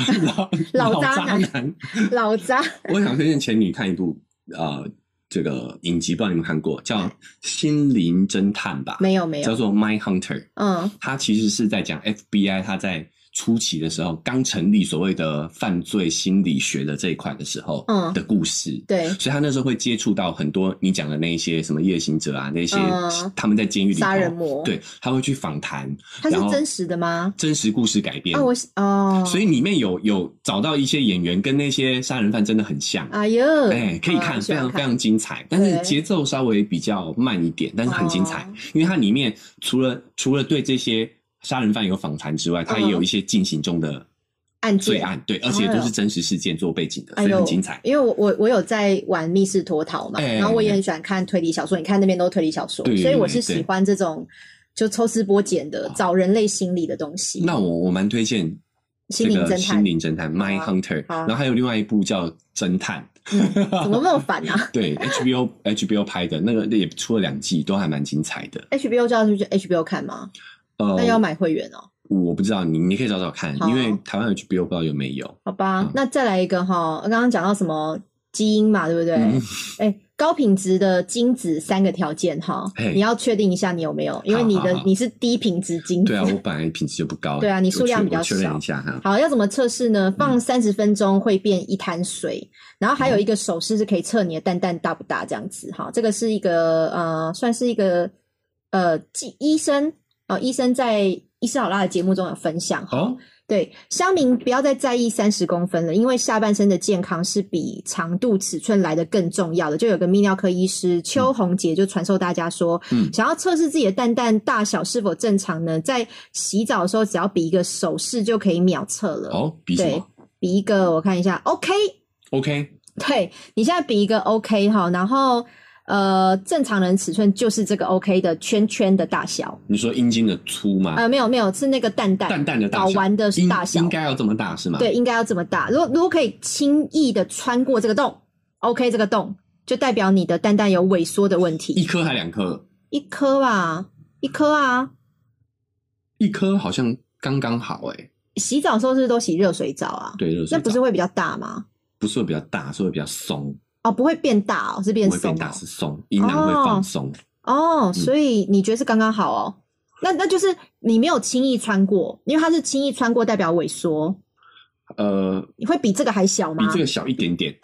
老老渣男男。老渣 我想推荐前女看一部呃这个影集，不知道你们看过，叫《心灵侦探》吧？没有没有，叫做《My Hunter》。嗯它其实是在讲 FBI 它在初期的时候刚成立所谓的犯罪心理学的这一块的时候嗯。的故事。对，所以他那时候会接触到很多你讲的那一些什么夜行者啊，那些、嗯。他们在监狱里头杀人魔。对，他会去访谈，然是真实的吗？真实故事改编。啊，我哦，所以里面有有找到一些演员跟那些杀人犯真的很像，哎呦，哎、可以看，非常非常精彩，但是对。节奏稍微比较慢一点，但是很精彩，哦。因为它里面除了除了对这些杀人犯有访谈之外，它也有一些进行中的案件。罪案，对，而且都是真实事件做背景的，所以很精彩。因为我我我有在玩密室脱逃嘛，哎然后我也很喜欢看推理小说，你看那边都推理小说，所以我是喜欢这种就抽丝剥茧的找人类心理的东西。那我我蛮推荐心灵侦探心灵侦探 My Hunter，然后还有另外一部叫侦探，怎么那么烦啊 对 HBO HBO 拍的那个也出了两季，都还蛮精彩的。？HBO 就要去 HBO 看吗？呃那，要买会员哦。我不知道你你可以找找看，因为台湾 HBO 不知道有没有。好吧，嗯那再来一个哈，刚刚讲到什么基因嘛，对不对？嗯哎、高品质的精子三个条件哈，你要确定一下你有没有，因为你的你是低品质精子。对啊，我本来品质就不高。对啊你数量比较少确认少一下哈。好，要怎么测试呢？嗯放三十分钟会变一滩水，然后还有一个手势是可以测你的蛋蛋大不大，这样子哈。这个是一个呃，算是一个呃，医医生呃，医生在医师好辣的节目中有分享哈。哦，对，乡民不要再在意三十公分了，因为下半身的健康是比长度尺寸来的更重要的。就有个泌尿科医师邱红杰就传授大家说，嗯想要测试自己的蛋蛋大小是否正常呢，在洗澡的时候只要比一个手势就可以秒测了。哦，比什对么，比一个我看一下，OK，？OK，对你现在比一个 OK 哈，然后呃，正常人尺寸就是这个 OK 的圈圈的大小，你说阴茎的粗吗？呃，没有没有，是那个蛋蛋蛋蛋的大小，睾丸的应大小应该要这么大是吗？对，应该要这么大。如果如果可以轻易的穿过这个洞，OK，这个洞就代表你的蛋蛋有萎缩的问题一。颗还两颗？一颗吧，一颗啊。一颗好像刚刚好哎。洗澡的时候是不是都洗热水澡啊？对，热水那不是会比较大吗？不是会比较大，是会比较松，哦，不会变大哦，是变松、哦。不会变大，是松，阴囊会放松。哦，所以你觉得是刚刚好哦？那那就是你没有轻易穿过，因为它是轻易穿过代表萎缩，呃，你会比这个还小吗？比这个小一点点，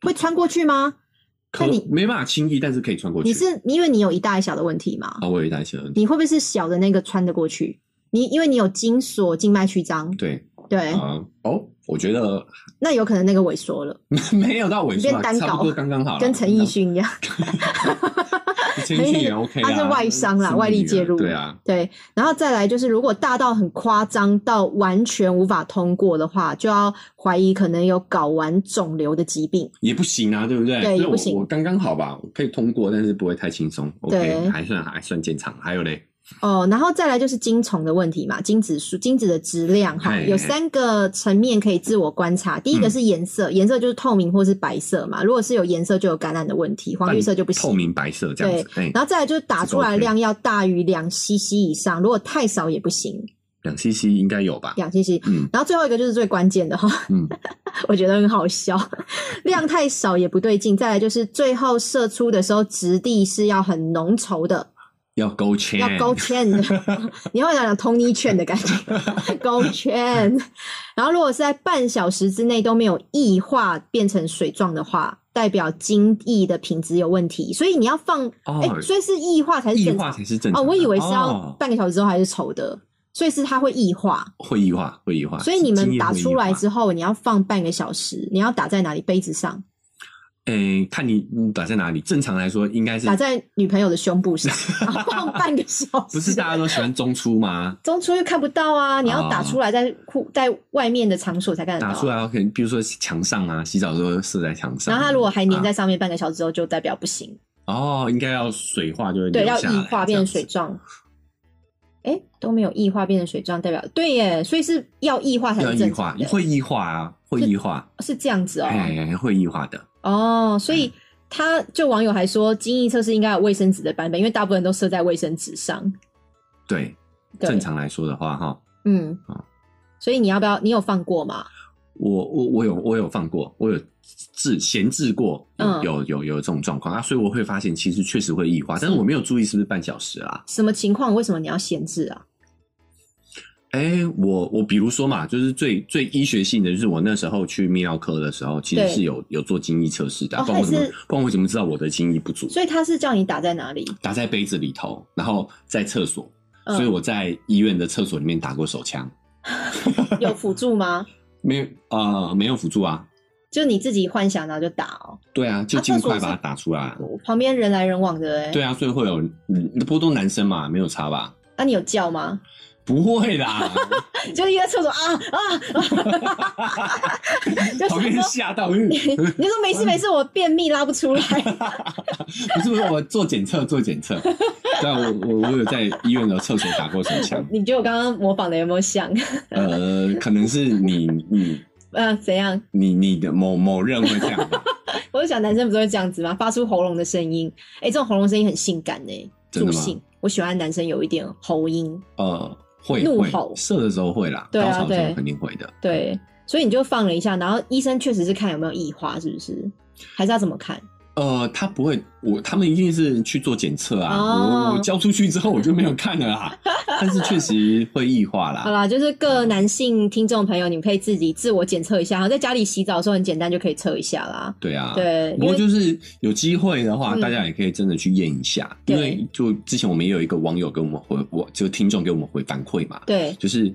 会穿过去吗？可那你没办法轻易，但是可以穿过去。你是因为你有一大一小的问题吗？啊，我有一大一小的问题。你会不会是小的那个穿得过去？你因为你有筋锁静脉曲张，对，对，啊、哦，我觉得那有可能那个萎缩了，没有到尾数、啊，变单差不多搞刚刚好，跟陈奕迅一样。陈奕迅也 OK 啊，他是外伤啦外力介入对啊，对，然后再来就是，如果大到很夸张到完全无法通过的话，就要怀疑可能有睾丸肿瘤的疾病。也不行啊，对不对？对也不行我刚刚好吧，我可以通过，但是不会太轻松对，OK，还算还算健常。还有嘞，哦，然后再来就是精虫的问题嘛，精子数、精子的质量哈，有三个层面可以自我观察。第一个是颜色，颜色就是透明或是白色嘛，如果是有颜色就有感染的问题，黄绿色就不行。透明白色这样子，对，然后再来就是打出来的量要大于两 CC 以上，如果太少也不行，两 CC 应该有吧？两 CC。嗯然后最后一个就是最关键的哈，嗯，我觉得很好笑，量太少也不对劲。再来就是最后射出的时候质地是要很浓稠的，要勾芡，要勾芡的，你会讲讲 Tony 圈的感觉，勾芡。然后如果是在半小时之内都没有异化变成水状的话，代表精液的品质有问题，所以你要放，哎、哦所以是异化才是正常哦，才是正常的。我以为是要哦半个小时之后还是稠的，所以是它会异化。会异化，会异化。所以你们打出来之，后，你要放半个小时，你要打在哪里？杯子上，哎，看你你打在哪里。正常来说，应该是打在女朋友的胸部上，然后放半个小时。不是大家都喜欢中出吗？中出又看不到啊，你要打出来在裤在外面的场所才看得到。打出来，可能比如说墙上啊，洗澡的时候射在墙上。然后它如果还粘啊在上面半个小时之后，就代表不行。哦，应该要水化就会对，要异化变成水状。哎，都没有异化变成水状，代表对耶，所以是要异化才正化会异化啊，会异化，是这样子哦。哎，会异化的。哦，所嗯以他就网友还说，精益测试应该有卫生纸的版本，因为大部分都设在卫生纸上。对，对正常来说的话，哈，嗯啊，所以你要不要？你有放过吗？我我我有我有放过，我有置闲置过，有有有这种状况啊，所以我会发现其实确实会异化，但是我没有注意是不是半小时啊。什么情况？为什么你要闲置啊？哎、我我比如说嘛，就是最最医学性的，就是我那时候去泌尿科的时候，其实是有有做精液测试的，哦不然我怎么还是不然我怎么知道我的精液不足？所以他是叫你打在哪里？打在杯子里头，然后在厕所，嗯所以我在医院的厕所里面打过手枪，有辅助吗？没有呃没有辅助啊，就你自己幻想然后就打哦。对啊，就尽快把它打出来啊。旁边人来人往的哎。对啊，所以会有嗯，不过都男生嘛，没有差吧？那、你有叫吗？不会啦，就一个厕所啊啊，就旁边是吓到，你你说没事没事，我便秘拉不出来。不是不是，我做检测做检测，对啊，我我我有在医院的厕所打过手枪，你觉得我刚刚模仿的有没有像？呃，可能是你你呃，怎样？你你的某某人会这样吧？我就想男生不是会这样子吗？发出喉咙的声音，哎、这种喉咙声音很性感呢、真的吗助性。我喜欢男生有一点喉音，呃，会会怒吼射的时候会啦，对啊高潮的时候对肯定会的。对，所以你就放了一下，然后医生确实是看有没有异化，是不是？还是要怎么看？呃，他不会，我他们一定是去做检测啊。我交出去之后我就没有看了啦，但是确实会异化啦。好啦，就是各男性听众朋友，你们可以自己自我检测一下，然后在家里洗澡的时候很简单就可以测一下啦。对啊，对不过就是有机会的话，嗯大家也可以真的去验一下，因为就之前我们也有一个网友给我们回，我就听众给我们回反馈嘛，对，就是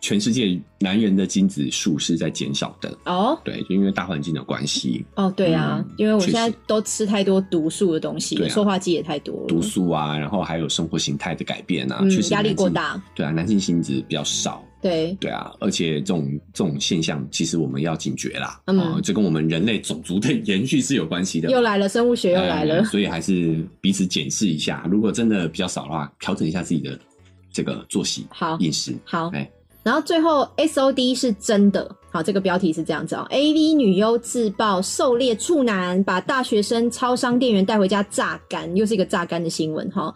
全世界男人的精子数是在减少的，哦对，就因为大环境的关系，哦，对啊，嗯因为我现在都吃太多毒素的东西，塑化剂也太多了，毒素啊，然后还有生活形态的改变啊，嗯确实压力，过大，对啊，男性精子比较少。对，对啊，而且这种这种现象，其实我们要警觉啦。嗯啊这跟我们人类种族的延续是有关系的。又来了，生物学又来了呃，所以还是彼此检视一下。如果真的比较少的话，调整一下自己的这个作息、好饮食。好，哎，然后最后 S O D 是真的，好，这个标题是这样子哦。A V 女优自曝狩猎处男，把大学生超商店员带回家榨干，又是一个榨干的新闻哈。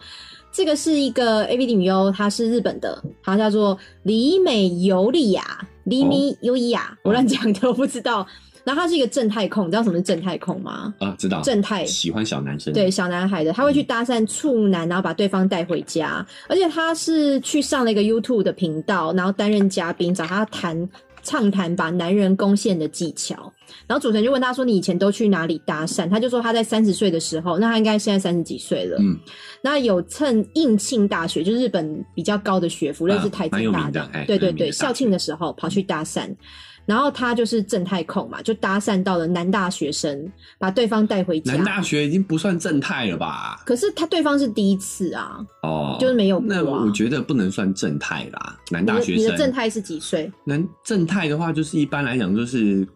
这个是一个 A V 女优，她是日本的，她叫做李美尤利亚，李米尤伊亚，我乱讲的，我不知道。然后他是一个正太控，你知道什么是正太控吗？啊，知道。正太喜欢小男生。对，小男孩的，他会去搭讪处男，然后把对方带回家，而且他是去上了一个 YouTube 的频道，然后担任嘉宾，找他谈畅谈把男人攻陷的技巧。然后主持人就问他说：“你以前都去哪里搭讪？”他就说他在三十岁的时候，那他应该现在三十几岁了。嗯，那有趁应庆大学，就是日本比较高的学府，类似台积大的，对对对，校庆的时候跑去搭讪。然后他就是正太控嘛，就搭讪到了男大学生，把对方带回家。男大学已经不算正太了吧？可是他对方是第一次啊，哦，就是没有那我觉得不能算正太啦，男大学你的你的正。太是几岁？男正太的话，就是一般来讲就是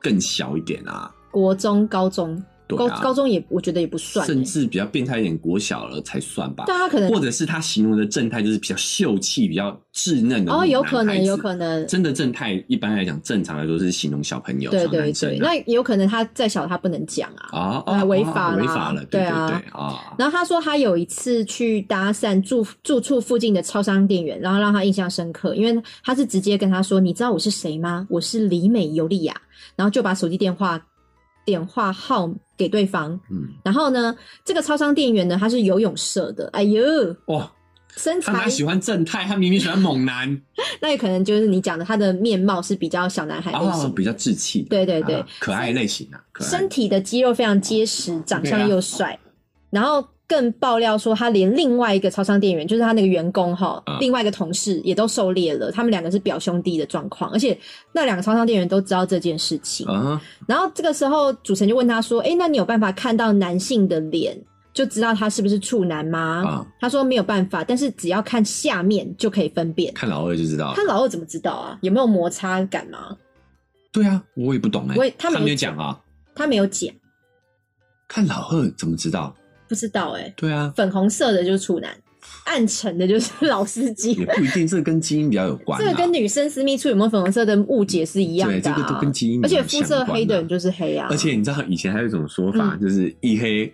更小一点啊，国中、高中，高对啊，高中也我觉得也不算、甚欸，至比较变态一点，国小了才算吧。但他可能或者是他形容的正太就是比较秀气、比较稚嫩的哦，有可能，有。可能，真的正太一般来讲，正常来说是形容小朋友、对对对，啊。那有可能他再小他不能讲啊。啊违法了违法了，对对啊对啊。然后他说他有一次去搭讪住住处附近的超商店员，然后让他印象深刻，因为他是直接跟他说：“你知道我是谁吗？我是李美尤利亚。”然后就把手机电话电话号给对方。嗯，然后呢，这个超商店员呢，他是游泳社的，哎呦，哇，身材他哪喜欢正太？他明明喜欢猛男。那也可能就是你讲的，他的面貌是比较小男孩类型，哦，比较稚气，对对对。啊可爱类型啊，身体的肌肉非常结实，长啊。相又帅，然后更爆料说，他连另外一个超商店员，就是他那个员工哈，嗯另外一个同事也都狩猎了，他们两个是表兄弟的状况，而且那两个超商店员都知道这件事情。啊，然后这个时候主持人就问他说：“哎，那你有办法看到男性的脸？”就知道他是不是处男吗？啊他说没有办法，但是只要看下面就可以分辨。看老二就知道了看。老二怎么知道啊？有没有摩擦感吗？对啊，我也不懂哎、我也他没有讲啊。他没有讲，看老二怎么知道？不知道哎、对啊，粉红色的就是处男，暗沉的就是老司机也。不一定，这个跟基因比较有关、啊。这个跟女生私密处有没有粉红色的误解是一样的、啊。对这个都跟基因而且肤色黑的人就是黑啊。而且你知道以前还有一种说法，嗯就是一黑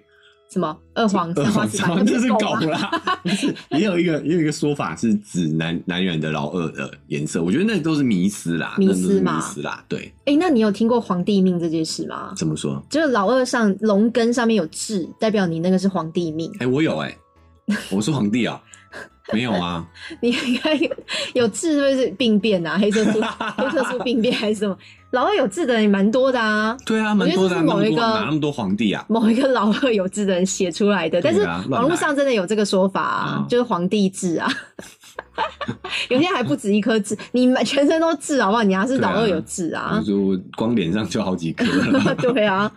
什么二黄 二黄三黄这是狗？啦，不是也有一个也有一个说法是指男男人的老二的颜色，我觉得那都是迷思啦，迷思嘛迷思啦，对，哎、那你有听过皇帝命这件事吗？怎么说？就是老二上龙根上面有痣，代表你那个是皇帝命。哎、我有哎、我是皇帝啊，没有啊，你应该有有痣，是不是病变啊？黑色素黑色素病变还是什么？老二有痣的人也蛮多的啊。对啊，蛮多的是某一个哪那么多皇帝啊？某一个老二有痣的人写出来的，但是网络上真的有这个说法啊，嗯就是皇帝痣啊，有些还不止一颗痣，你满全身都痣好不好？你还是老二有痣啊，就我光脸上就好几颗了。对啊，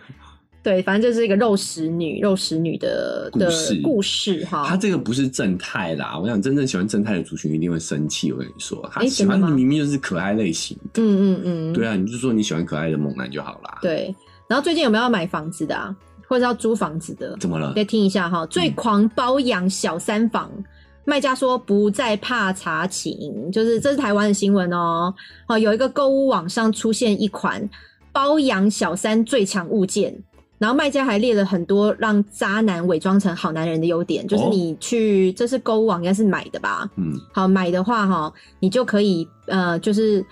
对，反正就是一个肉食女，肉食女的的故事故事哈。他这个不是正太啦，我想真正喜欢正太的族群一定会生气。我跟你说，他喜欢的明明就是可爱类型的，嗯嗯嗯，对啊，你就说你喜欢可爱的猛男就好啦。，对。然后最近有没有要买房子的啊，或者要租房子的？怎么了？再听一下哈，最狂包养小三房。卖家说不再怕查情，就是这是台湾的新闻哦。好，有一个购物网上出现一款包养小三最强物件，然后卖家还列了很多让渣男伪装成好男人的优点，就是哦。你去这是购物网应该是买的吧？嗯，好买的话哈，你就可以呃，就是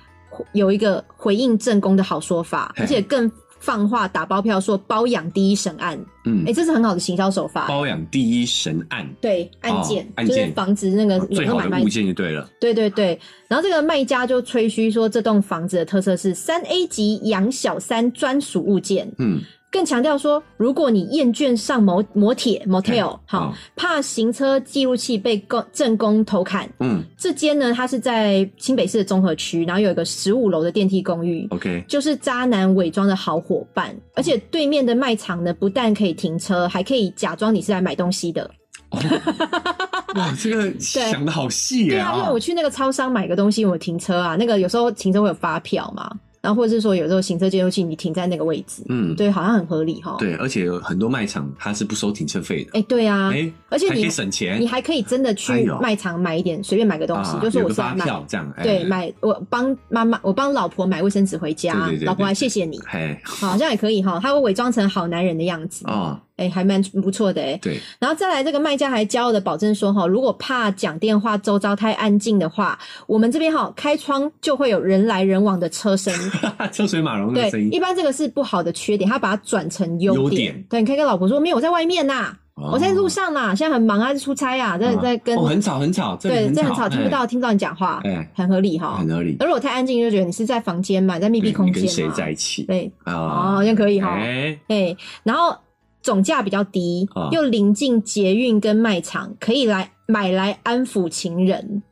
有一个回应正宫的好说法，而且更放话打包票说包养第一审案，嗯。哎、，这是很好的行销手法。包养第一神案，对案件，案件。就是房子那个最好的物，件就对了。对对对。然后这个卖家就吹嘘说，这栋房子的特色是三 A 级养小三专属物件，嗯，更强调说，如果你厌倦上摩摩铁 motel，好、哦怕行车记录器被公正宫偷看，嗯。这间呢，它是在新北市的综合区，然后有一个十五楼的电梯公寓。，OK，就是渣男伪装的好伙伴，而且对面的卖场呢，不但可以停车，还可以假装你是来买东西的。哇，这个想的好细啊对啊，因为我去那个超商买个东西，我停车啊，那个有时候停车会有发票嘛，然后或者是说有时候行车记录器你停在那个位置，嗯，对，好像很合理哈。，对，而且有很多卖场它是不收停车费的，哎、对啊，哎，而且可以省钱你，还可以真的哎去呦卖场买一点，随便买个东西，啊就说有个发我是来买。票这样，哎对，，买我帮妈妈，我帮老婆买卫生纸回家，老婆还对谢谢你，哎，好像也可以哈，他会伪装成好男人的样子，哦，哎、还蛮不错的哎。对，然后再来，这个卖家还骄傲的保证说哈，如果怕讲电话周遭太安静的话，我们这边哈开窗就会有人来人往的车声。车水马龙的对声，音一，般这个是不好的缺点，他把它转成优点。优点对，你可以跟老婆说没有，我在外面呐、我在路上嘛，现在很忙啊，在出差啊，在在跟哦，很吵很吵，对，很这很吵，听不哎到听不到你讲话，哎，很合理哈。很合理。而如果太安静，就觉得你是在房间嘛，在密闭对你跟谁。在一起？对，哦，啊好，像可以哈。哎，哎，然后总价比较低啊，又临近捷运跟卖场，可以来买来安抚情人。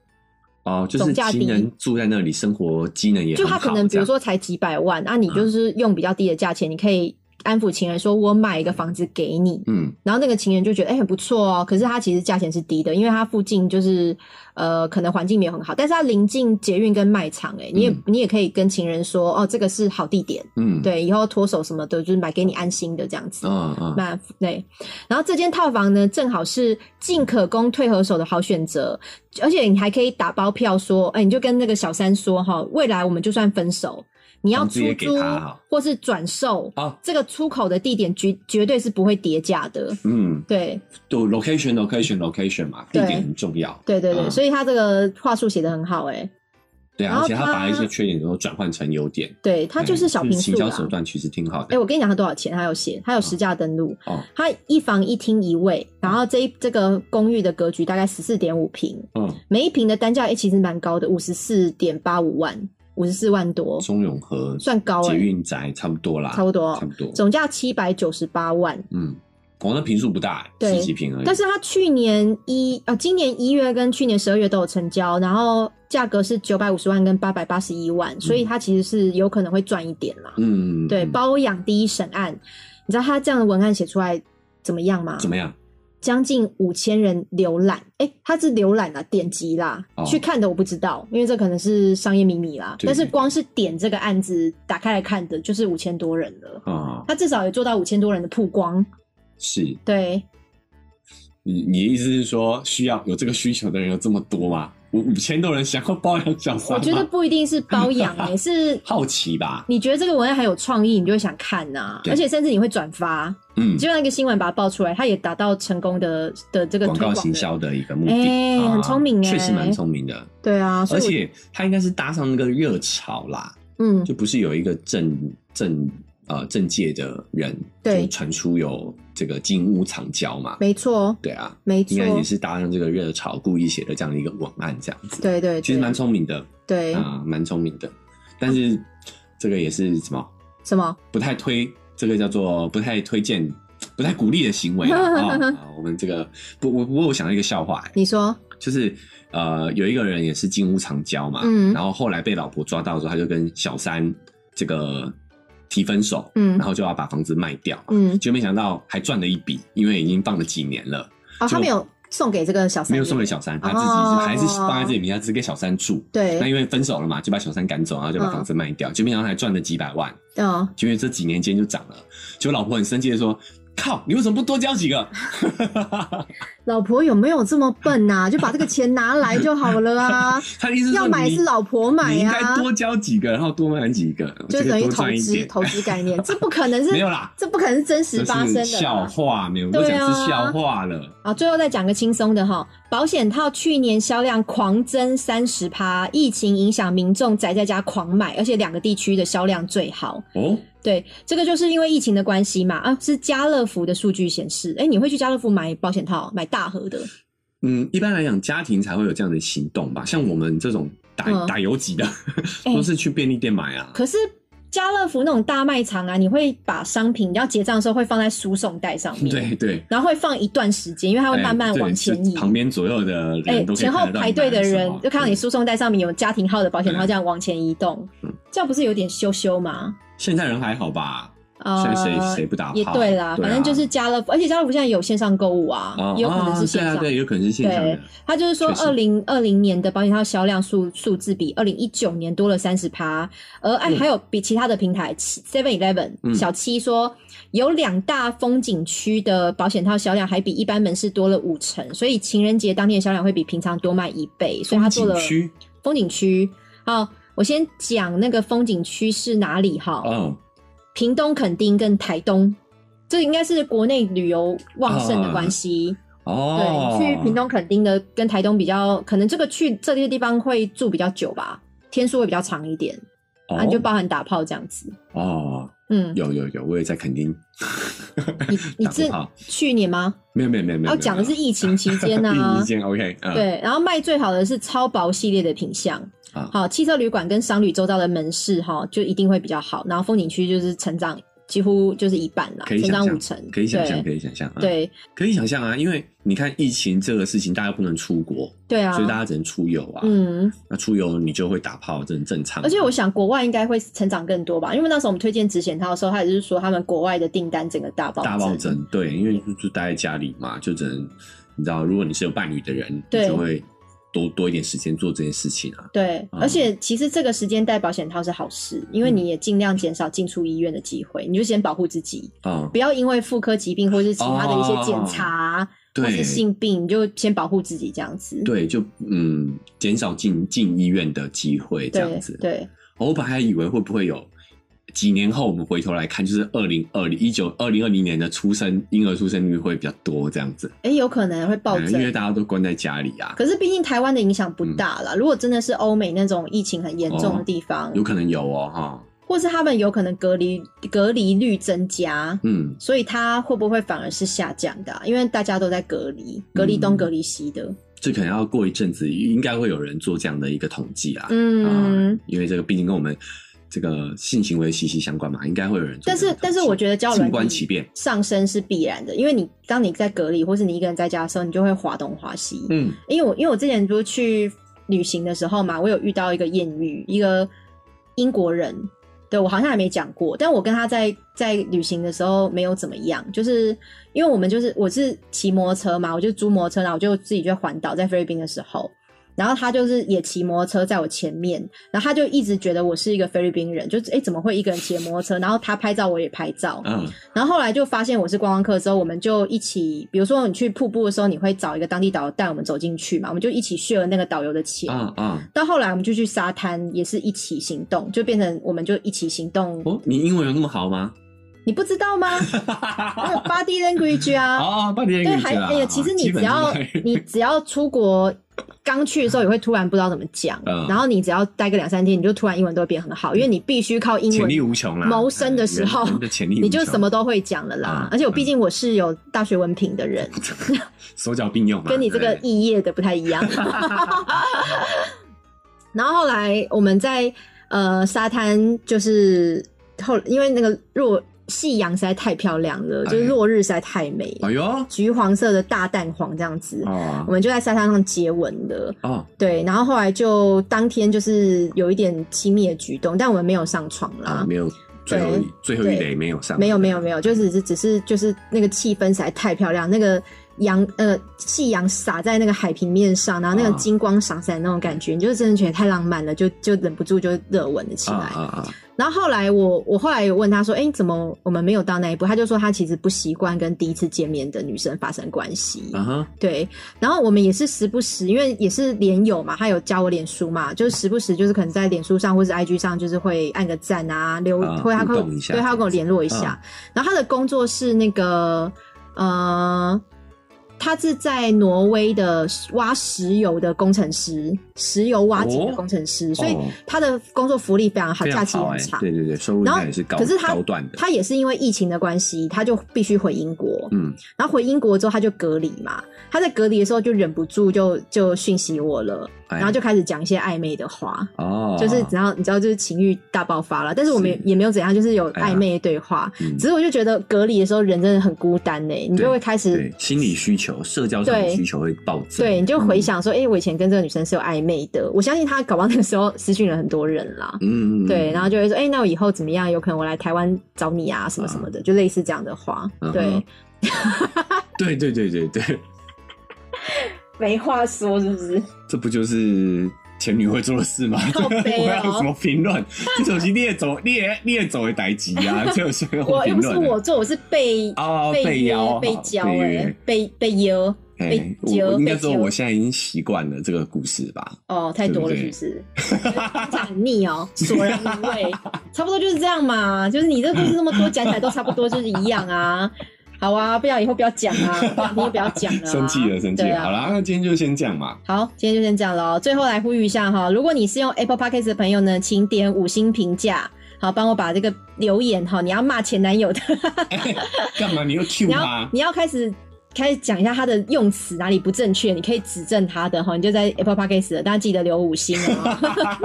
哦，就是总价低。情人住在那里，生活机能也就他可能比如这样说才几百万，啊，你就是用比较低的价钱，你可以安抚情人，说我买一个房子给你，嗯。然后那个情人就觉得哎、很不错哦，可是它其实价钱是低的，因为它附近就是呃可能环境没有很好，但是它临近捷运跟卖场，哎，你也、嗯。你也可以跟情人说哦这个是好地点，嗯，对，以后脱手什么的，就是买给你安心的这样子。嗯嗯那对，然后这间套房呢，正好是进可攻退可守的好选择，而且你还可以打包票说，哎、你就跟那个小三说哈，未来我们就算分手，你要出租或是转售，啊这个出口的地点绝绝对是不会跌价的。嗯，对就 location location location 嘛，地对点很重要。对对对，嗯所以他这个话术写的很好、哎，对啊，而且他把一些缺点都转换成优点。对他就是小平数啦行销手。段其实挺好的哎、的。我跟你讲，他多少钱？他有写，他有实价登录。哦，他一房一厅一卫，然后这一这个公寓的格局大概十四点五平，嗯，每一平的单价诶其实蛮高的，五十四点八五万，五十四万多，中永和算高捷哎、运宅差不多啦，差不多差不多。总价七百九十八万。嗯，我那平数不大，对十几平而已。但是它去年一啊，今年一月跟去年十二月都有成交，然后价格是九百五十万跟八百八十一万，所以它其实是有可能会赚一点啦。嗯，对，嗯包养第一审案，你知道他这样的文案写出来怎么样吗？怎么样？将近五千人浏览，哎、它是浏览啊，点击啦，哦去看的我不知道，因为这可能是商业秘密啦。但是光是点这个案子打开来看的，就是五千多人了。啊，他至少有做到五千多人的曝光，是对，你你的意思是说，需要有这个需求的人有这么多吗？五五千多人想要包养小三？我觉得不一定是包养、欸，是好奇吧。你觉得这个文案很有创意，你就会想看呐、对而且甚至你会转发，嗯，就像一个新闻把它爆出来，它也达到成功的的这个广告行销的一个目的，哎啊很聪明哎确实蛮聪明的。对啊，而且他应该是搭上那个热潮啦，嗯，就不是有一个政政呃政界的人对。就传出有这个金屋藏娇嘛？没错，对啊，没错。应，该也是搭上这个热潮，故意写的这样的一个文案，这样子。对对，对。其实蛮聪明的。对，啊，蛮聪明的。但是这个也是什么？什么？不太推，这个叫做不太推荐、不太鼓励的行为啊。我们这个不，我不过我想到一个笑话、欸，你说，就是呃，有一个人也是金屋藏娇嘛，嗯。然后后来被老婆抓到的时候，他就跟小三这个提分手，嗯。然后就要把房子卖掉，嗯，就没想到还赚了一笔，因为已经放了几年了，哦，他没有送给这个小三，没有送给小三，他自己哦还是放在自己名下，只给小三住。对。那，因为分手了嘛，就把小三赶走，然后就把嗯房子卖掉，就没想到还赚了几百万，嗯，因为这几年间就涨了，结果老婆很生气的说：“靠，你为什么不多交几个？” 老婆有没有这么笨呐、就把这个钱拿来就好了啊！他的意思要买是老婆买你应啊该，多交几个，然后多买几个，就等于投。资投资概念，这不可能是没有啦，这不可能是真实这发生的笑啦。话，没有，我讲是笑话了。啊，最后再讲个轻松的哈，保险套去年销量狂增三十趴，疫情影响民众宅在家狂买，而且两个地区的销量最好。哦，对，这个就是因为疫情的关系嘛，啊，是家乐福的数据显示，哎、你会去家乐福买保险套，买大盒的，嗯，一般来讲，家庭才会有这样的行动吧。像我们这种打、嗯打游击的，哎都是去便利店买啊。可是家乐福那种大卖场啊，你会把商品你要结账的时候会放在输送带上面，对对，然后会放一段时间，因为它会哎慢慢往前移。是旁边左右的哎、前后排队的人就看到你对输送带上面有家庭号的保险套对这样往前移动，嗯这样不是有点羞羞吗？现在人还好吧？呃，现在谁谁不打炮也对啦，对啊反正就是家乐福，而且家乐福现在有线上购物啊，啊也有可能是线上。啊对啊，对，有可能是线上对的。，他就是说，二零二零年的保险套销量数数字比二零一九年多了三十趴，而哎、嗯还有比其他的平台 Seven Eleven、嗯小七说，有两大风景区的保险套销量还比一般门市多了五成，所以情人节当天的销量会比平常多卖一倍，所以他做了风景区。好，我先讲那个风景区是哪里哈？嗯，屏东、垦丁跟台东，这应该是国内旅游旺盛的关系。哦，对，去屏东、垦丁的跟台东比较，可能这个去这些地方会住比较久吧，天数会比较长一点，哦，啊，就包含打炮这样子。哦，嗯，有有有，我也在垦丁。你 你是打炮去年吗？没有没有没有没有，哦，讲的是疫情期间 疫啊情期。间 OK，嗯，对，然后卖最好的是超薄系列的品相，啊。好，汽车旅馆跟商旅周遭的门市哈，就一定会比较好。然后风景区就是成长几乎就是一半啦，成长五成，可以想象，可以想象，啊，对。可以想象啊，因为你看疫情这个事情，大家不能出国，对啊。所以，大家只能出游啊。嗯，那出游你就会打炮，这很正常。而且我想国外应该会成长更多吧，因为那时候我们推荐直险套的时候，他也是说他们国外的订单整个大爆大爆增，对，因为就就待在家里嘛，就只能你知道，如果你是有伴侣的人，就会多多一点时间做这件事情啊。对，嗯而且其实这个时间戴保险套是好事，因为你也尽量减少进出医院的机会，你就先保护自己，嗯，不要因为妇科疾病或是其他的一些检查、或对是性病，你就先保护自己这样子。对，就嗯，减少进进医院的机会，这样子。对，我本来还以为会不会有几年后我们回头来看，就是二零二零一九二零二零年的出生婴儿出生率会比较多这样子，哎、有可能会暴增。嗯因为大家都关在家里啊，可是毕竟台湾的影响不大啦，如果真的是欧美那种疫情很严重的地方，有可能有哦哈，或是他们有可能隔离隔离率增加，嗯，所以它会不会反而是下降的啊、因为大家都在隔离，隔离东嗯隔离西的。这可能要过一阵子，应该会有人做这样的一个统计啊，嗯。啊，因为这个毕竟跟我们这个性行为息息相关嘛，应该会有人但。是但是我觉得交友静软体观其变，上升是必然的，因为你当你在隔离或是你一个人在家的时候，你就会滑东滑西。嗯因为我因为我之前不是去旅行的时候嘛，我有遇到一个艳遇，一个英国人，对我好像还没讲过，但我跟他在在旅行的时候没有怎么样，就是因为我们就是我是骑摩托车嘛，我就租摩托车，然后我就自己就环岛，在菲律宾的时候。然后他就是也骑摩托车在我前面，然后他就一直觉得我是一个菲律宾人，就是诶怎么会一个人骑摩托车？然后他拍照我也拍照，嗯然后后来就发现我是观光客之后，我们就一起，比如说你去瀑布的时候，你会找一个当地导游带我们走进去嘛，我们就一起 share 那个导游的钱。啊啊，到后来我们就去沙滩，也是一起行动，就变成我们就一起行动。哦，你英文有那么好吗？你不知道吗？还有 body language 啊，对，还哎呀，其实你只要 你只要出国。刚去的时候也会突然不知道怎么讲，嗯然后你只要待个两三天，你就突然英文都会变很好，因为你必须靠英潜力文无穷啦，谋生的时候你就什么都会讲了啦。嗯而且我毕竟我是有大学文凭的人，手脚并用，跟你这个对异业的不太一样。然后后来我们在呃沙滩，就是后因为那个落夕阳实在太漂亮了，就是哎落日实在太美，哎呦。橘黄色的大蛋黄这样子。哦。我们就在沙滩上接吻的，哦。对，然后后来就当天就是有一点亲密的举动，但我们没有上床啦，啊，没有最后一最后一垒没有上，没有没有没有，就只是只是就是那个气氛实在太漂亮，那个阳呃夕阳洒在那个海平面上，然后那个啊金光闪闪那种感觉，你就真的觉得太浪漫了，就就忍不住就热吻了起来。啊啊啊，然后后来我我后来有问他说，哎、怎么我们没有到那一步？他就说他其实不习惯跟第一次见面的女生发生关系。啊哈，对，然后我们也是时不时，因为也是连友嘛，他有加我脸书嘛，就是时不时就是可能在脸书上或是 IG 上，就是会按个赞啊，留，啊会他会互动一下对他会跟我联络一下。啊然后他的工作是那个呃，他是在挪威的挖石油的工程师，石油挖井的哦工程师，所以哦他的工作福利非常好，假期很长。对对对，收入也是高可是他高段的，他也是因为疫情的关系，他就必须回英国。嗯然后回英国之后，他就隔离嘛。他在隔离的时候就忍不住就就讯息我了，哎然后就开始讲一些暧昧的话，哦，就是然后你知道就是情欲大爆发了。但是我们也没有怎样，就是有暧昧的对话。嗯只是我就觉得隔离的时候人真的很孤单呢，你就会开始对心理需求、社交上的需求会暴增，对，你就回嗯想说，哎、我以前跟这个女生是有暧昧的。我相信她搞不好那个时候私讯了很多人啦。嗯，对，然后就会说，哎、那我以后怎么样？有可能我来台湾找你啊，什么什么的，就类似这样的话。对，对对对对对，没话说，是不是？这不就是前女会做的事吗？我要怎么评论？这手机你也走，你也你也走的代机啊，这有什么好我又不是？我做，我是被哦被约邀被教被哎、被被邀哎被我揪我应该说，我现在已经习惯了这个故事吧。哦，太多了是不不是？听起来很腻哦，索然无味，差不多就是这样嘛。就是你这故事那么多，讲起来都差不多，就是一样啊。好啊，不要以后不要讲啊，你也不要讲了、啊。生气了，生气了。啊好啦，那今天就先这样嘛。好，今天就先这样了哦。最后来呼吁一下哈，如果你是用 Apple Podcast 的朋友呢，请点五星评价。好，帮我把这个留言哈，你要骂前男友的，哎干嘛？你又 Q 你要他？你要开始。开始讲一下他的用词哪里不正确，你可以指正他的哈，你就在 Apple Podcast 了，大家记得留五星哦。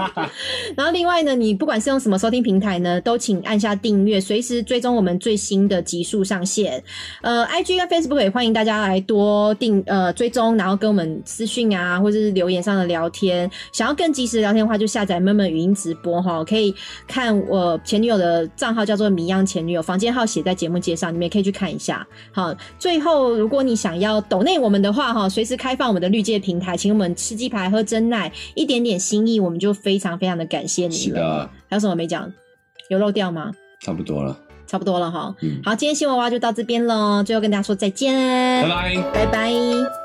然后另外呢，你不管是用什么收听平台呢，都请按下订阅，随时追踪我们最新的集数上线。呃，IG 跟 Facebook 也欢迎大家来多订呃追踪，然后跟我们私讯啊，或者是留言上的聊天。想要更及时聊天的话，就下载闷闷语音直播哈，可以看我前女友的账号叫做米样前女友，房间号写在节目介绍，你们也可以去看一下。好，最后如果你想要抖内我们的话哈，随时开放我们的绿界平台，请我们吃鸡排喝真奶，一点点心意，我们就非常非常的感谢你了。是的，还有什么没讲？有漏掉吗？差不多了，差不多了哈。嗯，好，今天新闻娃就到这边喽，最后跟大家说再见，拜拜。拜拜